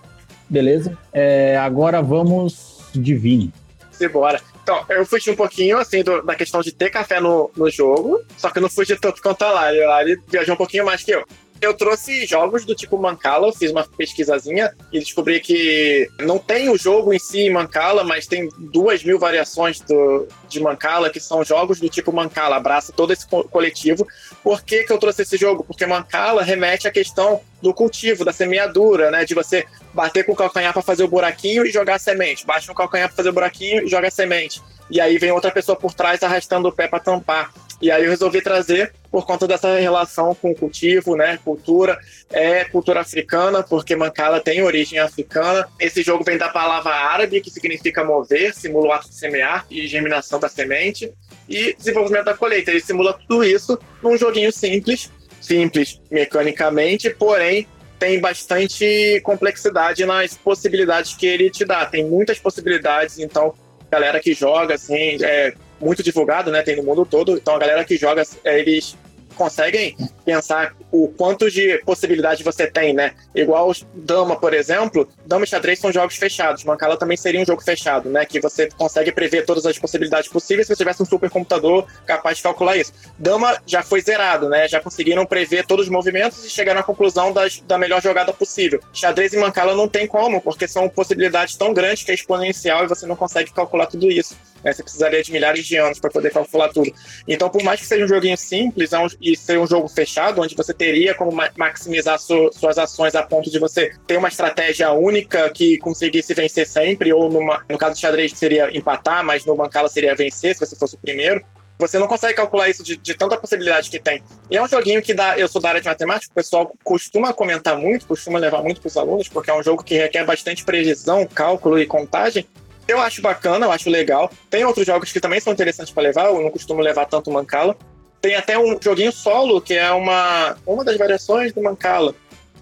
Beleza? É, agora vamos de vinho. Simbora. Então, eu fugi um pouquinho, assim, do, da questão de ter café no, no jogo, só que eu não fugi tanto quanto a Lari. A Lari viajou um pouquinho mais que eu eu trouxe jogos do tipo Mancala, fiz uma pesquisazinha e descobri que não tem o jogo em si Mancala, mas tem duas mil variações do, de Mancala, que são jogos do tipo Mancala, abraça todo esse coletivo. Por que, que eu trouxe esse jogo? Porque Mancala remete à questão do cultivo, da semeadura, né? De você bater com o calcanhar para fazer o buraquinho e jogar a semente. Baixa o calcanhar para fazer o buraquinho e joga a semente. e aí vem outra pessoa por trás arrastando o pé para tampar. E aí eu resolvi trazer por conta dessa relação com o cultivo, né, cultura, é cultura africana, porque Mancala tem origem africana. Esse jogo vem da palavra árabe, que significa mover, simula o ato de semear e germinação da semente, e desenvolvimento da colheita. Ele simula tudo isso num joguinho simples, simples mecanicamente, porém tem bastante complexidade nas possibilidades que ele te dá. Tem muitas possibilidades, então galera que joga assim, é, muito divulgado, né? Tem no mundo todo. Então a galera que joga, é, eles conseguem pensar o quanto de possibilidade você tem, né? Igual Dama, por exemplo, Dama e Xadrez são jogos fechados. Mancala também seria um jogo fechado, né? Que você consegue prever todas as possibilidades possíveis se você tivesse um supercomputador capaz de calcular isso. Dama já foi zerado, né? Já conseguiram prever todos os movimentos e chegaram à conclusão das, da melhor jogada possível. Xadrez e Mancala não tem como, porque são possibilidades tão grandes que é exponencial e você não consegue calcular tudo isso. Né? Você precisaria de milhares de anos para poder calcular tudo. Então, por mais que seja um joguinho simples é um, e seja um jogo fechado, onde você teria como maximizar su, suas ações a ponto de você ter uma estratégia única que conseguisse vencer sempre, ou numa, no caso do xadrez seria empatar, mas no Mancala seria vencer se você fosse o primeiro. Você não consegue calcular isso de, de, tanta possibilidade que tem. E é um joguinho que dá. Eu sou da área de matemática, o pessoal costuma comentar muito, costuma levar muito para os alunos, porque é um jogo que requer bastante previsão, cálculo e contagem. Eu acho bacana, eu acho legal. Tem outros jogos que também são interessantes para levar, eu não costumo levar tanto Mancala. Tem até um joguinho solo, que é uma, uma das variações do Mancala,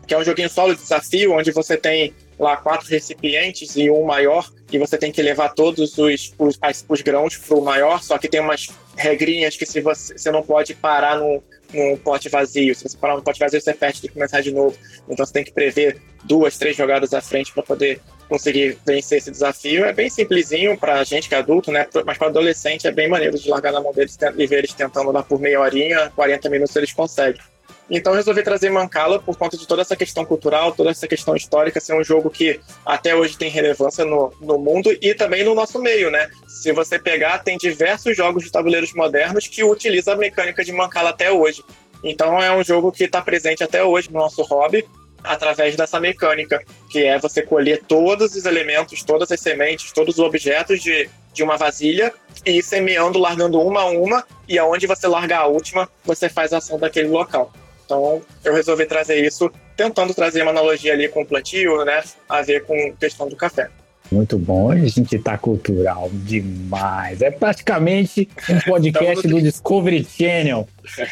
que é um joguinho solo de desafio, onde você tem lá quatro recipientes e um maior, e você tem que levar todos os, os, os grãos para o maior, só que tem umas regrinhas que se você, você não pode parar num, num pote vazio. Se você parar num pote vazio, você perde, tem que começar de novo. Então você tem que prever duas, três jogadas à frente para poder conseguir vencer esse desafio. É bem simplesinho para gente que é adulto, né? Mas para adolescente é bem maneiro de largar na mão deles e ver eles tentando lá por meia horinha, 40 minutos eles conseguem. Então eu resolvi trazer Mancala por conta de toda essa questão cultural, toda essa questão histórica, ser um jogo que até hoje tem relevância no, no mundo e também no nosso meio, né? Se você pegar, tem diversos jogos de tabuleiros modernos que utilizam a mecânica de Mancala até hoje. Então é um jogo que está presente até hoje no nosso hobby através dessa mecânica, que é você colher todos os elementos, todas as sementes, todos os objetos de, de uma vasilha e ir semeando, largando uma a uma, e aonde você largar a última, você faz a ação daquele local. Então, eu resolvi trazer isso, tentando trazer uma analogia ali com o plantio, né, a ver com a questão do café. Muito bom, a gente tá cultural demais. É praticamente um podcast do Discovery Channel.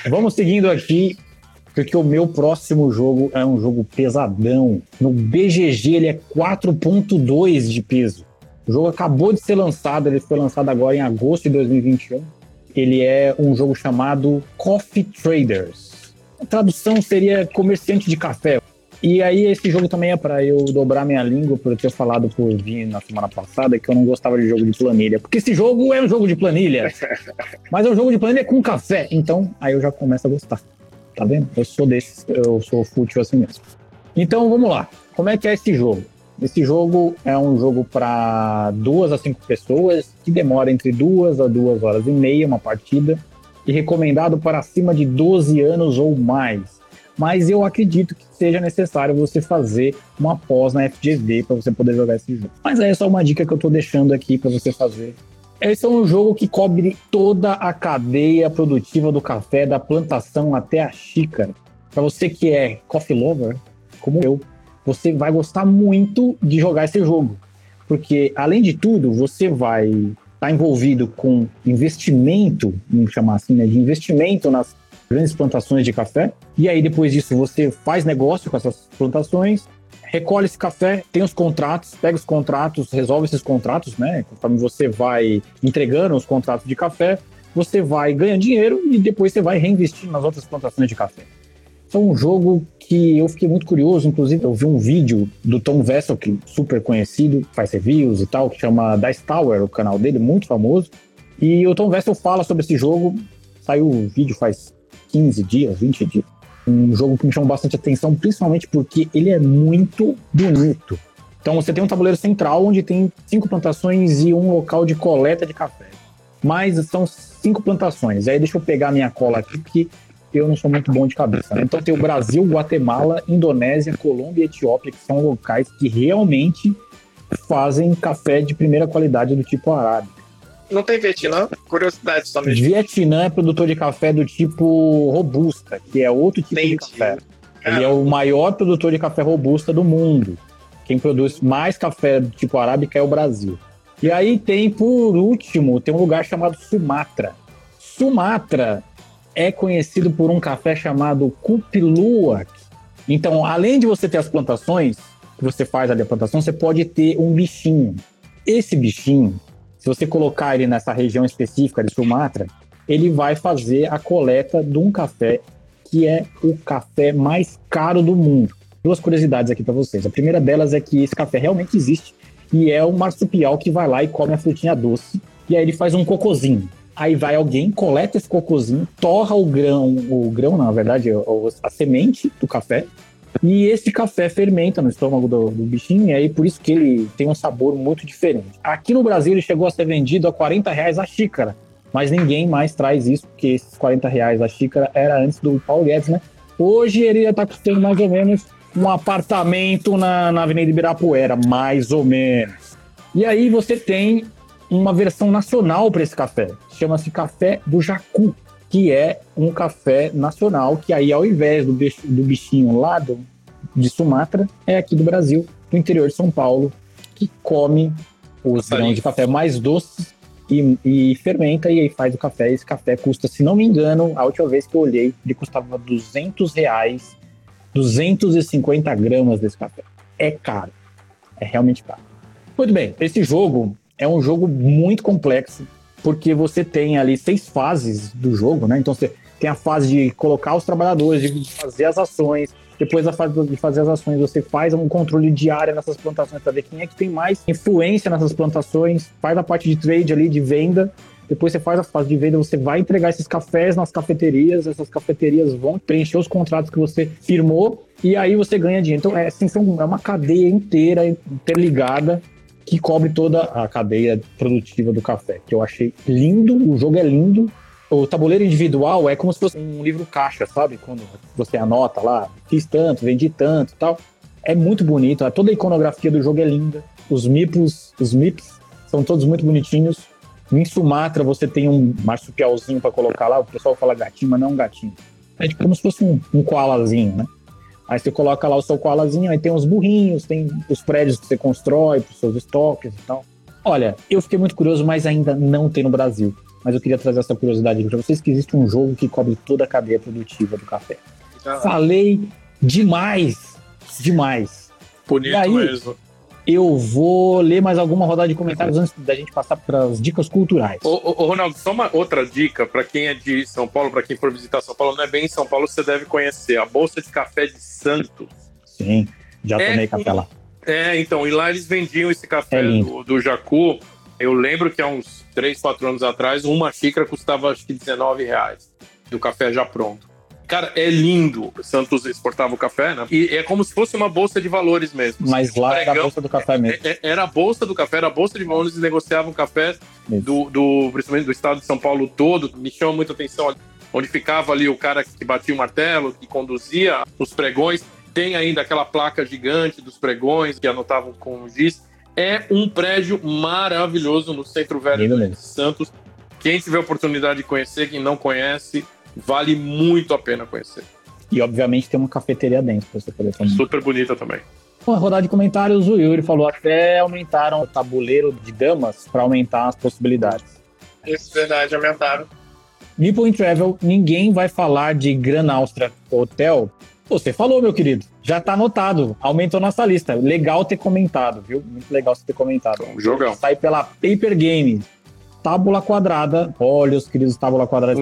Vamos seguindo aqui, porque o meu próximo jogo é um jogo pesadão. No BGG ele é 4.2 de peso. O jogo acabou de ser lançado, ele foi lançado agora em agosto de 2021. Ele é um jogo chamado Coffee Traders a tradução seria comerciante de café. E aí esse jogo também é para eu dobrar minha língua por eu ter falado por vir na semana passada que eu não gostava de jogo de planilha. Porque esse jogo é um jogo de planilha. mas é um jogo de planilha com café. Então aí eu já começo a gostar. Tá vendo? Eu sou desses, eu sou fútil assim mesmo. Então vamos lá. Como é que é esse jogo? Esse jogo é um jogo para duas a cinco pessoas, que demora entre duas a duas horas e meia uma partida e recomendado para acima de 12 anos ou mais. Mas eu acredito que seja necessário você fazer uma pós na FGV para você poder jogar esse jogo. Mas é só uma dica que eu estou deixando aqui para você fazer. Esse é um jogo que cobre toda a cadeia produtiva do café, da plantação até a xícara. Para você que é coffee lover, como eu, você vai gostar muito de jogar esse jogo. Porque, além de tudo, você vai está envolvido com investimento, vamos chamar assim, né, de investimento nas grandes plantações de café. E aí, depois disso, você faz negócio com essas plantações, recolhe esse café, tem os contratos, pega os contratos, resolve esses contratos, né? Conforme você vai entregando os contratos de café, você vai ganhar dinheiro e depois você vai reinvestir nas outras plantações de café. É um jogo que eu fiquei muito curioso, inclusive eu vi um vídeo do Tom Vessel, que é super conhecido, faz reviews e tal, que chama Dice Tower, o canal dele, muito famoso. E o Tom Vessel fala sobre esse jogo, saiu o vídeo faz 15 dias, 20 dias. Um jogo que me chamou bastante atenção, principalmente porque ele é muito bonito. Então você tem um tabuleiro central onde tem cinco plantações e um local de coleta de café. Mas são cinco plantações. Aí deixa eu pegar minha cola aqui, porque eu não sou muito bom de cabeça. Né? Então tem o Brasil, Guatemala, Indonésia, Colômbia e Etiópia, que são locais que realmente fazem café de primeira qualidade do tipo arábica. Não tem Vietnã? Curiosidade só mesmo. Vietnã é produtor de café do tipo Robusta, que é outro tipo Entendi. de café. Ele é o maior produtor de café Robusta do mundo. Quem produz mais café do tipo arábica é o Brasil. E aí tem, por último, tem um lugar chamado Sumatra. Sumatra é conhecido por um café chamado Kupiluak. Então, além de você ter as plantações, que você faz ali a plantação, você pode ter um bichinho. Esse bichinho, se você colocar ele nessa região específica de Sumatra, ele vai fazer a coleta de um café que é o café mais caro do mundo. Duas curiosidades aqui para vocês. A primeira delas é que esse café realmente existe e é o marsupial que vai lá e come a frutinha doce e aí ele faz um cocozinho. Aí vai alguém, coleta esse cocozinho, torra o grão, o grão, na verdade, a semente do café, e esse café fermenta no estômago do, do bichinho, e aí por isso que ele tem um sabor muito diferente. Aqui no Brasil ele chegou a ser vendido a 40 reais a xícara, mas ninguém mais traz isso, porque esses 40 reais a xícara era antes do Paulo Guedes, né? Hoje ele está custando mais ou menos um apartamento na, na Avenida Ibirapuera, mais ou menos. E aí você tem uma versão nacional para esse café. Chama-se Café do Jacu, que é um café nacional, que aí ao invés do, do bichinho lá do, de Sumatra, é aqui do Brasil, do interior de São Paulo, que come os grãos de café mais doces e, e fermenta e aí faz o café. Esse café custa, se não me engano, a última vez que eu olhei, ele custava 200 reais, 250 gramas desse café. É caro. É realmente caro. Muito bem, esse jogo é um jogo muito complexo, porque você tem ali seis fases do jogo, né? Então você tem a fase de colocar os trabalhadores, de fazer as ações. Depois da fase de fazer as ações, você faz um controle diário nessas plantações para ver quem é que tem mais influência nessas plantações, faz a parte de trade ali, de venda. Depois você faz a fase de venda, você vai entregar esses cafés nas cafeterias, essas cafeterias vão preencher os contratos que você firmou e aí você ganha dinheiro. Então, é, assim, é uma cadeia inteira, interligada, que cobre toda a cadeia produtiva do café, que eu achei lindo, o jogo é lindo. O tabuleiro individual é como se fosse um livro caixa, sabe? Quando você anota lá, fiz tanto, vendi tanto tal. É muito bonito, toda a iconografia do jogo é linda. Os MIPs, os MIPs são todos muito bonitinhos. Em Sumatra você tem um marsupialzinho para colocar lá, o pessoal fala gatinho, mas não é um gatinho. É tipo como se fosse um, um koalazinho, né? Aí você coloca lá o seu koalazinho, aí tem os burrinhos, tem os prédios que você constrói para os seus estoques e tal. Olha, eu fiquei muito curioso, mas ainda não tem no Brasil. Mas eu queria trazer essa curiosidade para vocês que existe um jogo que cobre toda a cadeia produtiva do café. Falei demais, demais. Bonito E aí? mesmo. Eu vou ler mais alguma rodada de comentários antes da gente passar para as dicas culturais. Ô, ô, ô, Ronaldo, só uma outra dica para quem é de São Paulo, para quem for visitar São Paulo, não é bem em São Paulo, você deve conhecer a Bolsa de Café de Santos. Sim, já É, tomei café lá. É, então, e lá eles vendiam esse café É do, do Jacu. Eu lembro que há uns 3, 4 anos atrás, uma xícara custava acho que 19 reais. Do café já pronto. Cara, é lindo. Santos exportava o café, né? E é como se fosse uma bolsa de valores mesmo. Mas lá era a bolsa do café mesmo. É- é- Era a bolsa do café, era a bolsa de valores e negociavam café do, do, principalmente do estado de São Paulo todo. Me chama muita atenção onde ficava ali o cara que batia o martelo, que conduzia os pregões. Tem ainda aquela placa gigante dos pregões que anotavam com o giz. É um prédio maravilhoso no centro velho de. Santos. Quem tiver oportunidade de conhecer, quem não conhece, vale muito a pena conhecer. E obviamente tem uma cafeteria dentro para você poder tomar. Super bonita também. Bom, rodada de comentários, o Yuri falou até aumentaram o tabuleiro de damas para aumentar as possibilidades. Isso, verdade, aumentaram. Meeple in Travel, ninguém vai falar de Gran Austria Hotel. Você falou, meu querido. Já tá anotado. Aumentou nossa lista. Legal ter comentado, viu? Muito legal você ter comentado. Um jogão. Sai pela Paper Game. Tábula quadrada. Olha os queridos Tábula quadrada.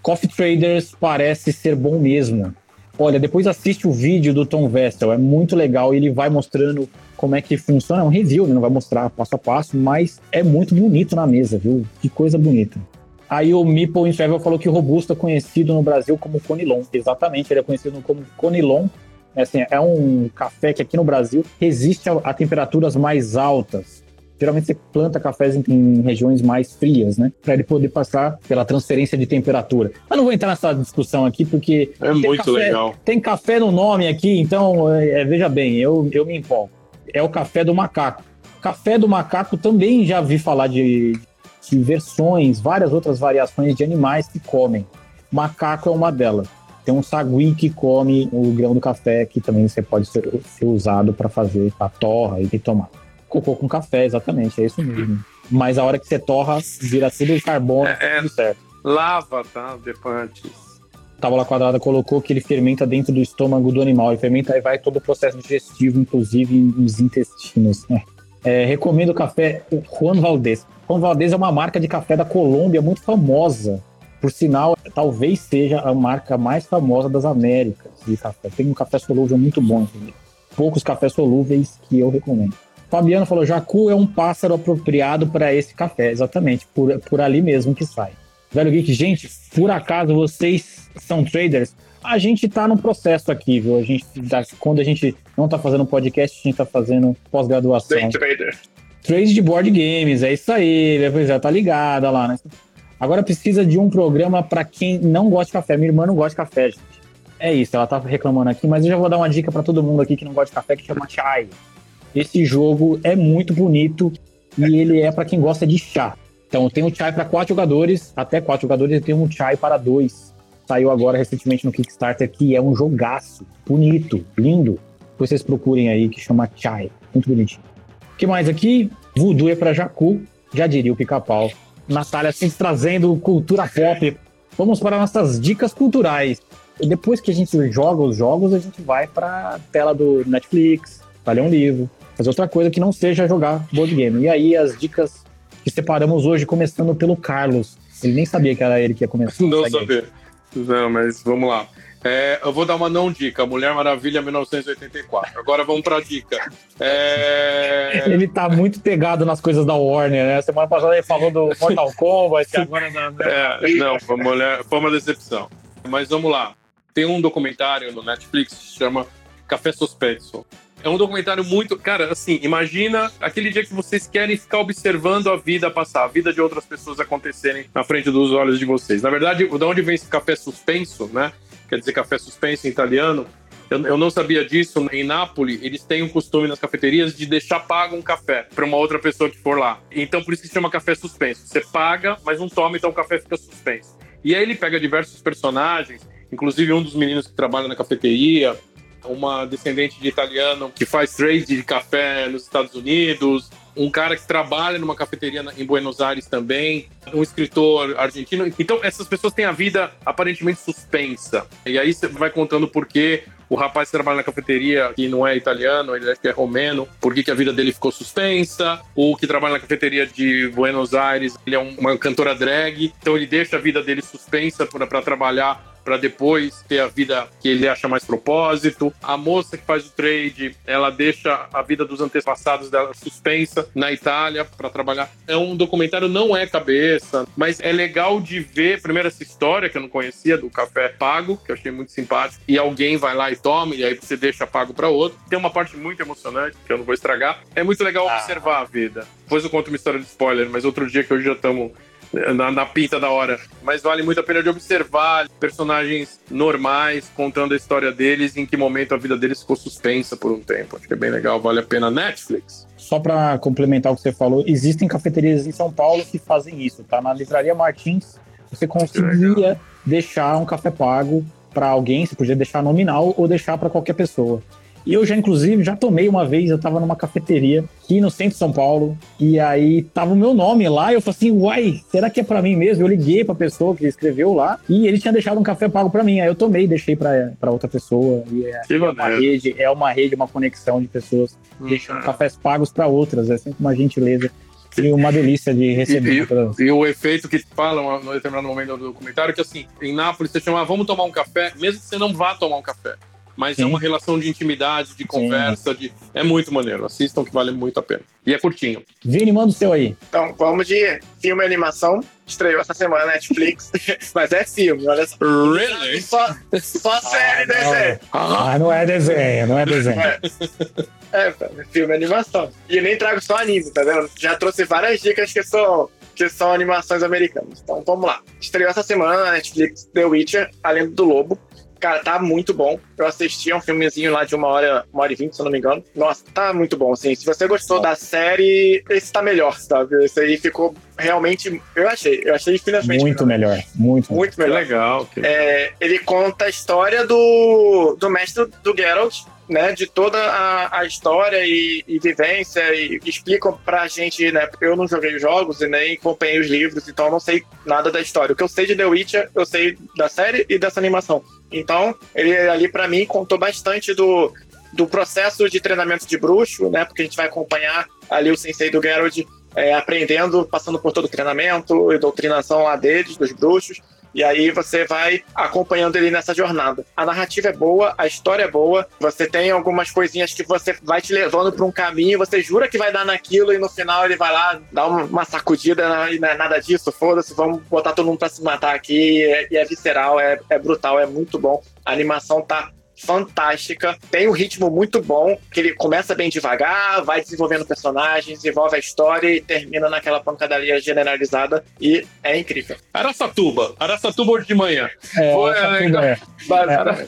Coffee Traders parece ser bom mesmo. Olha, depois assiste o vídeo do Tom Vestel, é muito legal. Ele vai mostrando como é que funciona. É um review, né? não vai mostrar passo a passo, mas é muito bonito na mesa, viu? Que coisa bonita. Aí o Meeple in Travel falou que o Robusto é conhecido no Brasil como Conilon. Exatamente, ele é conhecido como Conilon. É, assim, é um café que aqui no Brasil resiste a, a temperaturas mais altas. Geralmente você planta cafés em, em regiões mais frias, né? Para ele poder passar pela transferência de temperatura. Mas não vou entrar nessa discussão aqui, porque É muito café- legal. tem café no nome aqui, então é, veja bem, eu, eu me empolgo. É o café do macaco. Café do macaco também já vi falar de, versões, várias outras variações de animais que comem. Macaco é uma delas. Tem um sagui que come o grão do café, que também você pode ser, ser usado para fazer a torra e tomar. Cocô com café, exatamente, é isso mesmo. Mas a hora que você torra, vira tudo carbono, É, é. tudo certo. Lava, tá? Depois antes. Tábula Quadrada colocou que ele fermenta dentro do estômago do animal. Ele fermenta e vai todo o processo digestivo, inclusive nos intestinos. né? É, recomendo o café Juan Valdez. Juan Valdez é uma marca de café da Colômbia muito famosa. Por sinal, talvez seja a marca mais famosa das Américas de café. Tem um café solúvel muito bom. Poucos cafés solúveis que eu recomendo. Fabiano falou: Jacu é um pássaro apropriado para esse café. Exatamente, por, por ali mesmo que sai. Velho Geek, gente, por acaso vocês são traders? A gente tá num processo aqui, viu? A gente, tá- quando a gente não tá fazendo podcast, a gente tá fazendo pós-graduação. Day trader. Trade de board games, é isso aí, né? pois é, tá ligada lá, né? Agora precisa de um programa para quem não gosta de café. Minha irmã não gosta de café, gente. É isso, ela tá reclamando aqui, mas eu já vou dar uma dica para todo mundo aqui que não gosta de café, que chama Chai. Esse jogo é muito bonito e ele é para quem gosta de chá. Então tem um Chai para quatro jogadores, até quatro jogadores, e tem um Chai para dois. Saiu agora recentemente no Kickstarter, que é um jogaço, bonito, lindo. Depois vocês procurem aí, que chama Chai. Muito bonitinho. O que mais aqui? Voodoo é para Jacu, já diria o pica-pau. Natália sempre trazendo cultura pop. Vamos para nossas dicas culturais. E depois que a gente joga os jogos, a gente vai para tela do Netflix, para ler um livro, fazer outra coisa que não seja jogar board game. E aí as dicas que separamos hoje, começando pelo Carlos. Ele nem sabia que era ele que ia começar. Não saber. Não, mas vamos lá. É, eu vou dar uma não dica. Mulher Maravilha 1984. Agora vamos pra dica. É, Ele tá muito pegado nas coisas da Warner, né? Semana passada ele falou do Mortal Kombat, que agora da- é, não, foi, mulher, foi uma decepção. Mas vamos lá. Tem um documentário no Netflix que se chama Café Suspenso. É um documentário muito. Cara, assim, imagina aquele dia que vocês querem ficar observando a vida passar, a vida de outras pessoas acontecerem na frente dos olhos de vocês. Na verdade, de onde vem esse café suspenso, né? Quer dizer, café suspenso em italiano. Eu, eu não sabia disso. Em Nápoles, eles têm um costume nas cafeterias de deixar pago um café para uma outra pessoa que for lá. Então, por isso que se chama café suspenso. Você paga, mas não toma, então o café fica suspenso. E aí ele pega diversos personagens, inclusive um dos meninos que trabalha na cafeteria, uma descendente de italiano que faz trade de café nos Estados Unidos, um cara que trabalha numa cafeteria em Buenos Aires também, um escritor argentino. Então, essas pessoas têm a vida aparentemente suspensa. E aí você vai contando por que o rapaz que trabalha na cafeteria, que não é italiano, ele acho que é romeno, por que, que a vida dele ficou suspensa. O que trabalha na cafeteria de Buenos Aires, ele é um- uma cantora drag, então ele deixa a vida dele suspensa para trabalhar para depois ter a vida que ele acha mais propósito. A moça que faz o trade, ela deixa a vida dos antepassados dela suspensa na Itália para trabalhar. É um documentário, não é cabeça, mas é legal de ver, primeiro, essa história que eu não conhecia do café pago, que eu achei muito simpático, e alguém vai lá e toma, e aí você deixa pago para outro. Tem uma parte muito emocionante, que eu não vou estragar. É muito legal Ah. observar a vida. Depois eu conto uma história de spoiler, mas outro dia que hoje já estamos na, na pinta da hora. Mas vale muito a pena de observar personagens normais, contando a história deles, em que momento a vida deles ficou suspensa por um tempo. Acho que é bem legal, vale a pena. Netflix. Só para complementar o que você falou, existem cafeterias em São Paulo que fazem isso, tá? Na Livraria Martins, você conseguia deixar um café pago para alguém, você podia deixar nominal ou deixar para qualquer pessoa. E eu já, inclusive, já tomei uma vez, eu tava numa cafeteria aqui no centro de São Paulo, e aí tava o meu nome lá, e eu falei assim, uai, será que é para mim mesmo? Eu liguei pra pessoa que escreveu lá, e ele tinha deixado um café pago para mim, aí eu tomei, deixei para outra pessoa, e é, é uma rede, é uma rede, uma conexão de pessoas deixando cafés pagos para outras. É sempre uma gentileza e uma delícia de receber. E- E o efeito que falam no determinado momento do documentário, que assim, em Nápoles você chama, ah, vamos tomar um café, mesmo que você não vá tomar um café. Mas é Sim. uma relação de intimidade, de conversa, de... é muito maneiro. Assistam que vale muito a pena. E é curtinho. Vini, manda o seu aí. Então, vamos de filme e animação. Estreou essa semana na Netflix. Mas é filme, olha só. Really? Só, só série, Ah, desenho. Ah, não é desenho, não é desenho. É, é, filme e animação. E eu nem trago só anime, tá vendo? Já trouxe várias dicas que são, que são animações americanas. Então vamos lá. Estreou essa semana na Netflix The Witcher, A Lenda do Lobo. Cara, tá muito bom. Eu assisti a um filmezinho lá de uma hora, uma hora e vinte, se eu não me engano. Nossa, tá muito bom, assim. Se você gostou da série, esse tá melhor, sabe? Esse aí ficou realmente. Eu achei, eu achei infinitamente Muito melhor. Muito, Muito Que melhor. legal. que- É, ele conta a história do, do mestre do Geralt, né? De toda a, a história e, e vivência, e explicam pra gente, né? Eu não joguei os jogos e nem acompanhei os livros, então eu não sei nada da história. O que eu sei de The Witcher, eu sei da série e dessa animação. Então, ele ali pra mim contou bastante do, do processo de treinamento de bruxo, né? Porque a gente vai acompanhar ali o sensei do Geralt é, aprendendo, passando por todo o treinamento e doutrinação lá deles, dos bruxos. E aí você vai acompanhando ele nessa jornada. A narrativa é boa, a história é boa. Você tem algumas coisinhas que você vai te levando para um caminho, você jura que vai dar naquilo e no final ele vai lá dar uma, sacudida na- e não é nada disso, foda-se, vamos botar todo mundo para se matar aqui. E é, e é visceral, é, é brutal, é muito bom. A animação tá fantástica, tem um ritmo muito bom, que ele começa bem devagar, vai desenvolvendo personagens, desenvolve a história e termina naquela pancadaria generalizada e é incrível. Araçatuba. Araçatuba hoje de manhã. É, Foi, é, tudo é. Bara-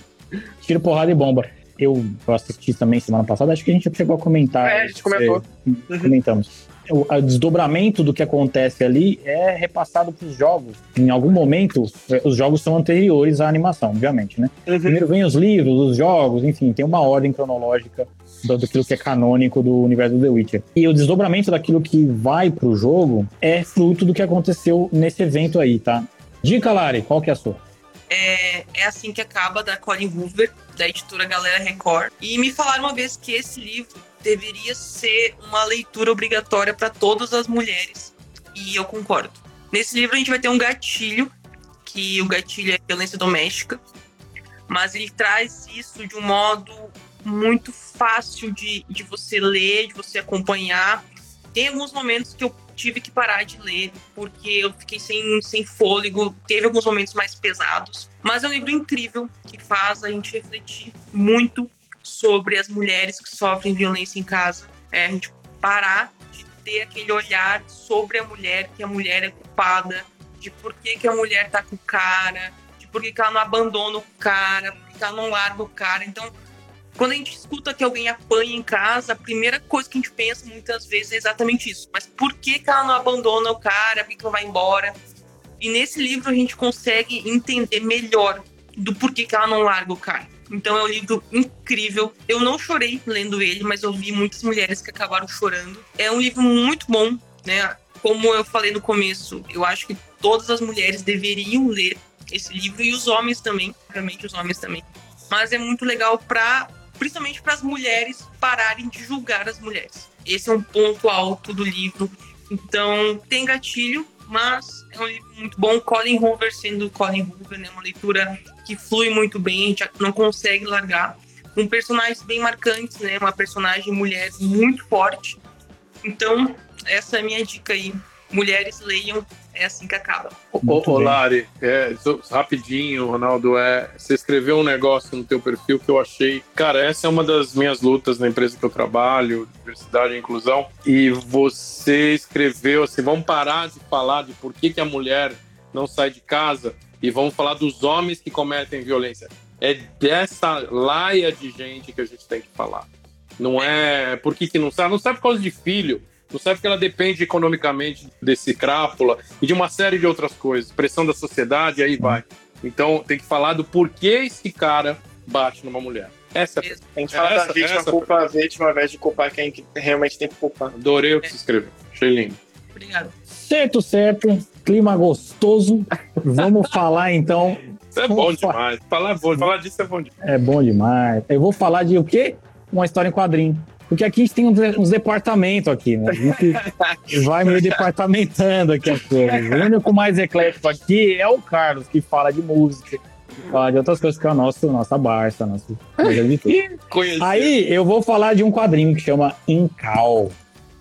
Tiro, porrada e bomba. Eu, eu assisti também semana passada, acho que a gente chegou a comentar. É, a gente comentou. É, Comentamos. O a desdobramento do que acontece ali é repassado para os jogos. Em algum momento, eh, os jogos são anteriores à animação, obviamente, né? Primeiro vem os livros, os jogos, enfim, tem uma ordem cronológica do, daquilo que é canônico do universo do The Witcher. E o desdobramento daquilo que vai pro jogo é fruto do que aconteceu nesse evento aí, tá? Dica, Lari, qual que é a sua? É, é assim que acaba, da Colin Hoover, da editora Galera Record. E me falaram uma vez que esse livro deveria ser uma leitura obrigatória para todas as mulheres. E eu concordo. Nesse livro a gente vai ter um gatilho, que o gatilho é violência doméstica, mas ele traz isso de um modo muito fácil de, de você ler, de você acompanhar. Tem alguns momentos que eu tive que parar de ler, porque eu fiquei sem, sem fôlego, teve alguns momentos mais pesados. Mas é um livro incrível que faz a gente refletir muito sobre as mulheres que sofrem violência em casa. É, a gente parar de ter aquele olhar sobre a mulher, que a mulher é culpada, de por que, que a mulher tá com o cara, de por que, que ela não abandona o cara, por que, ela não larga o cara. Então, quando a gente escuta que alguém apanha em casa, a primeira coisa que a gente pensa muitas vezes é exatamente isso. Mas por que, que ela não abandona o cara? Por que, que ela vai embora? E nesse livro a gente consegue entender melhor do porquê que ela não larga o cara. Então é um livro incrível. Eu não chorei lendo ele, mas eu vi muitas mulheres que acabaram chorando. É um livro muito bom, né? Como eu falei no começo, eu acho que todas as mulheres deveriam ler esse livro e os homens também, obviamente os homens também. Mas é muito legal para principalmente para as mulheres pararem de julgar as mulheres. Esse é um ponto alto do livro. Então, tem gatilho, mas é um livro muito bom. Colin Hoover sendo Colin Hoover, né? Uma leitura que flui muito bem, a gente não consegue largar. Com personagens bem marcantes, né? Uma personagem mulher muito forte. Então, essa é a minha dica aí. Mulheres leiam, é assim que acaba. Ô, Muito ô. Lari, é, rapidinho, Ronaldo, é, você escreveu um negócio no teu perfil que eu achei. Cara, essa é uma das minhas lutas na empresa que eu trabalho, diversidade e inclusão. E você escreveu assim: vamos parar de falar de por que, que a mulher não sai de casa e vamos falar dos homens que cometem violência. É dessa laia de gente que a gente tem que falar. Não é por que, que não sai? Não sai por causa de filho. Não sai porque ela depende economicamente desse crápula e de uma série de outras coisas, pressão da sociedade, aí vai. Então tem que falar do porquê esse cara bate numa mulher. Essa é A gente fala Essa- da vítima, essa- culpa a vítima, ao invés de culpar quem que realmente tem que culpar. adorei o que você escreveu. Achei lindo. Obrigada. Certo, certo. Clima gostoso. Vamos falar então. Isso é bom demais. Falar, falar disso é bom demais. É bom demais. Eu vou falar de o quê? Uma história em quadrinho. Porque aqui a gente tem uns, uns departamentos aqui, né? A gente vai meio departamentando aqui as coisas. O único mais eclético aqui é o Carlos, que fala de música, que fala de outras coisas, que é a nossa, nossa Barça, nossa coisa de tudo. Conhecer. Aí eu vou falar de um quadrinho que chama Incal,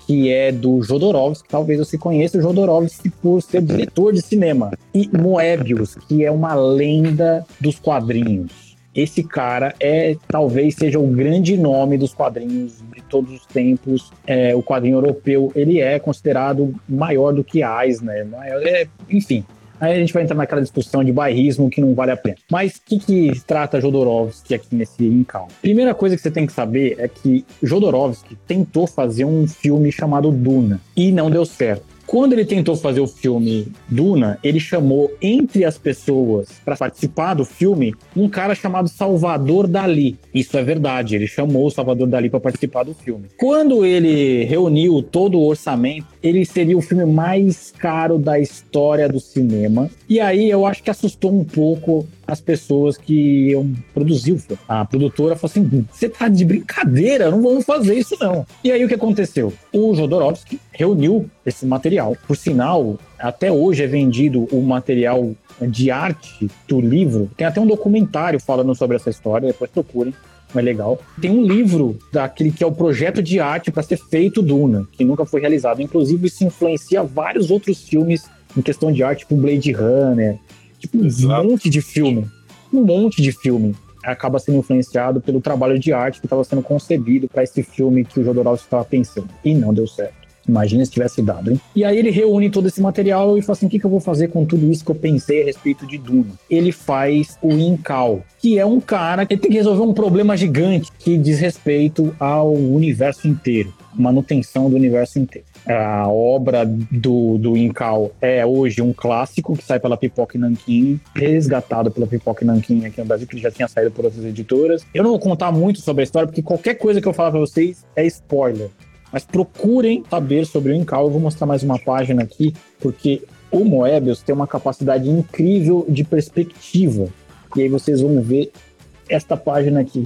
que é do Jodorowsky. Talvez você conheça o Jodorowsky por ser diretor de cinema. E Moebius, que é uma lenda dos quadrinhos. Esse cara é talvez seja o grande nome dos quadrinhos de todos os tempos. É, o quadrinho europeu ele é considerado maior do que Eisner, maior, é, enfim. Aí a gente vai entrar naquela discussão de bairrismo que não vale a pena. Mas o que, que trata Jodorowsky aqui nesse Incal? Primeira coisa que você tem que saber é que Jodorowsky tentou fazer um filme chamado Duna e não deu certo. Quando ele tentou fazer o filme Duna, ele chamou entre as pessoas para participar do filme um cara chamado Salvador Dali. Isso é verdade, ele chamou o Salvador Dali para participar do filme. Quando ele reuniu todo o orçamento, ele seria o filme mais caro da história do cinema. E aí eu acho que assustou um pouco as pessoas que iam produzir o filme. A produtora falou assim: você tá de brincadeira, não vamos fazer isso não. E aí o que aconteceu? O Jodorowsky reuniu esse material. Por sinal, até hoje é vendido o material de arte do livro. Tem até um documentário falando sobre essa história, depois procurem é legal. Tem um livro daquele que é o projeto de arte para ser feito Duna, que nunca foi realizado. Inclusive, isso influencia vários outros filmes em questão de arte, tipo Blade Runner, Tipo, um monte de filme. Um monte de filme acaba sendo influenciado pelo trabalho de arte que estava sendo concebido para esse filme que o Jodorowsky estava pensando. E não deu certo. Imagina se tivesse dado, hein? E aí ele reúne todo esse material e fala assim: o que, que eu vou fazer com tudo isso que eu pensei a respeito de Duna? Ele faz o Incal, que é um cara que tem que resolver um problema gigante que diz respeito ao universo inteiro, manutenção do universo inteiro. A obra do, do Incal é hoje um clássico que sai pela Pipoca Nankin, resgatado pela Pipoca Nankin aqui no Brasil, que já tinha saído por outras editoras. Eu não vou contar muito sobre a história, porque qualquer coisa que eu falar para vocês é spoiler. Mas procurem saber sobre o Incal. Eu vou mostrar mais uma página aqui, porque o Moebius tem uma capacidade incrível de perspectiva. E aí vocês vão ver esta página aqui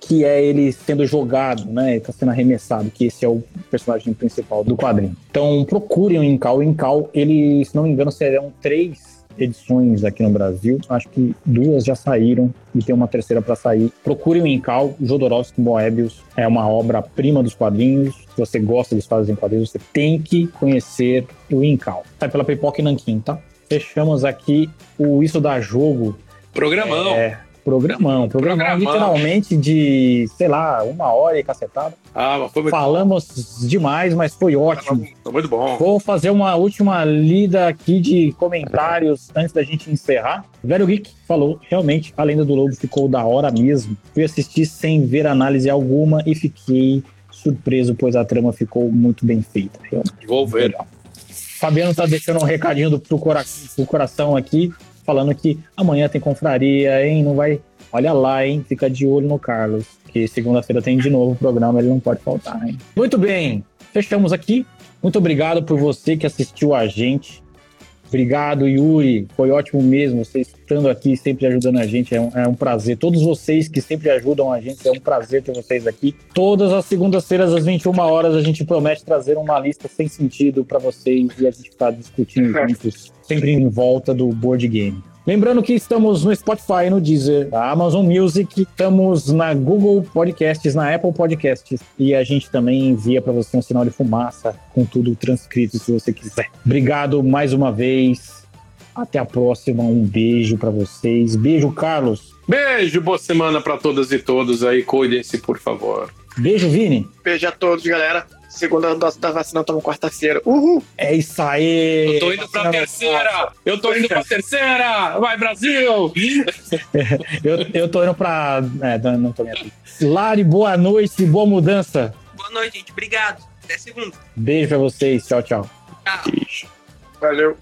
que é ele sendo jogado, né? Ele tá sendo arremessado, que esse é o personagem principal do quadrinho. Então procurem o Incal. O Incal, ele, se não me engano, serão três edições aqui no Brasil. Acho que duas já saíram e tem uma terceira para sair. Procurem o Incal, Jodorowsky Moebius. É uma obra-prima dos quadrinhos. Se você gosta de histórias em quadrinhos, você tem que conhecer o Incal. Sai pela Pipoca e Nanquim, tá? Fechamos aqui o Isso da Jogo. Programão. É, Programão, programão, programão, literalmente de, sei lá, uma hora e cacetada. Ah, mas foi muito Falamos bom. demais, mas foi ótimo. Foi muito bom. Vou fazer uma última lida aqui de comentários antes da gente encerrar. Velho Geek falou, realmente, a Lenda do Lobo ficou da hora mesmo. Fui assistir sem ver análise alguma e fiquei surpreso, pois a trama ficou muito bem feita. Realmente. Vou ver. Legal. Fabiano tá deixando um recadinho do, pro, cora pro coração aqui falando que amanhã tem confraria, hein? Não vai. Olha lá, hein? Fica de olho no Carlos, que segunda-feira tem de novo o programa, ele não pode faltar, hein? Muito bem, fechamos aqui. Muito obrigado por você que assistiu a gente. Obrigado, Yuri. Foi ótimo mesmo. Você estando aqui, sempre ajudando a gente. É um, é um, prazer. Todos vocês que sempre ajudam a gente, é um prazer ter vocês aqui. Todas as segundas-feiras, às 21 horas, a gente promete trazer uma lista sem sentido para vocês e a gente está discutindo juntos, sempre em volta do board game. Lembrando que estamos no Spotify, no Deezer, na Amazon Music, estamos na Google Podcasts, na Apple Podcasts e a gente também envia para você um sinal de fumaça com tudo transcrito se você quiser. Obrigado mais uma vez. Até a próxima. Um beijo para vocês. Beijo, Carlos. Beijo, boa semana para todas e todos aí. Cuidem-se, por favor. Beijo, Vini. Beijo a todos, galera. Segunda dose da vacina, tamo quarta-feira. Uhul! É isso aí! Eu tô indo pra terceira! Eu tô indo pra terceira! Vai, Brasil! eu, eu tô indo pra. É, não tô aqui. Lari, boa noite, boa mudança. Boa noite, gente. Obrigado. Até segunda. Beijo pra vocês. Tchau, tchau. Tchau. Valeu.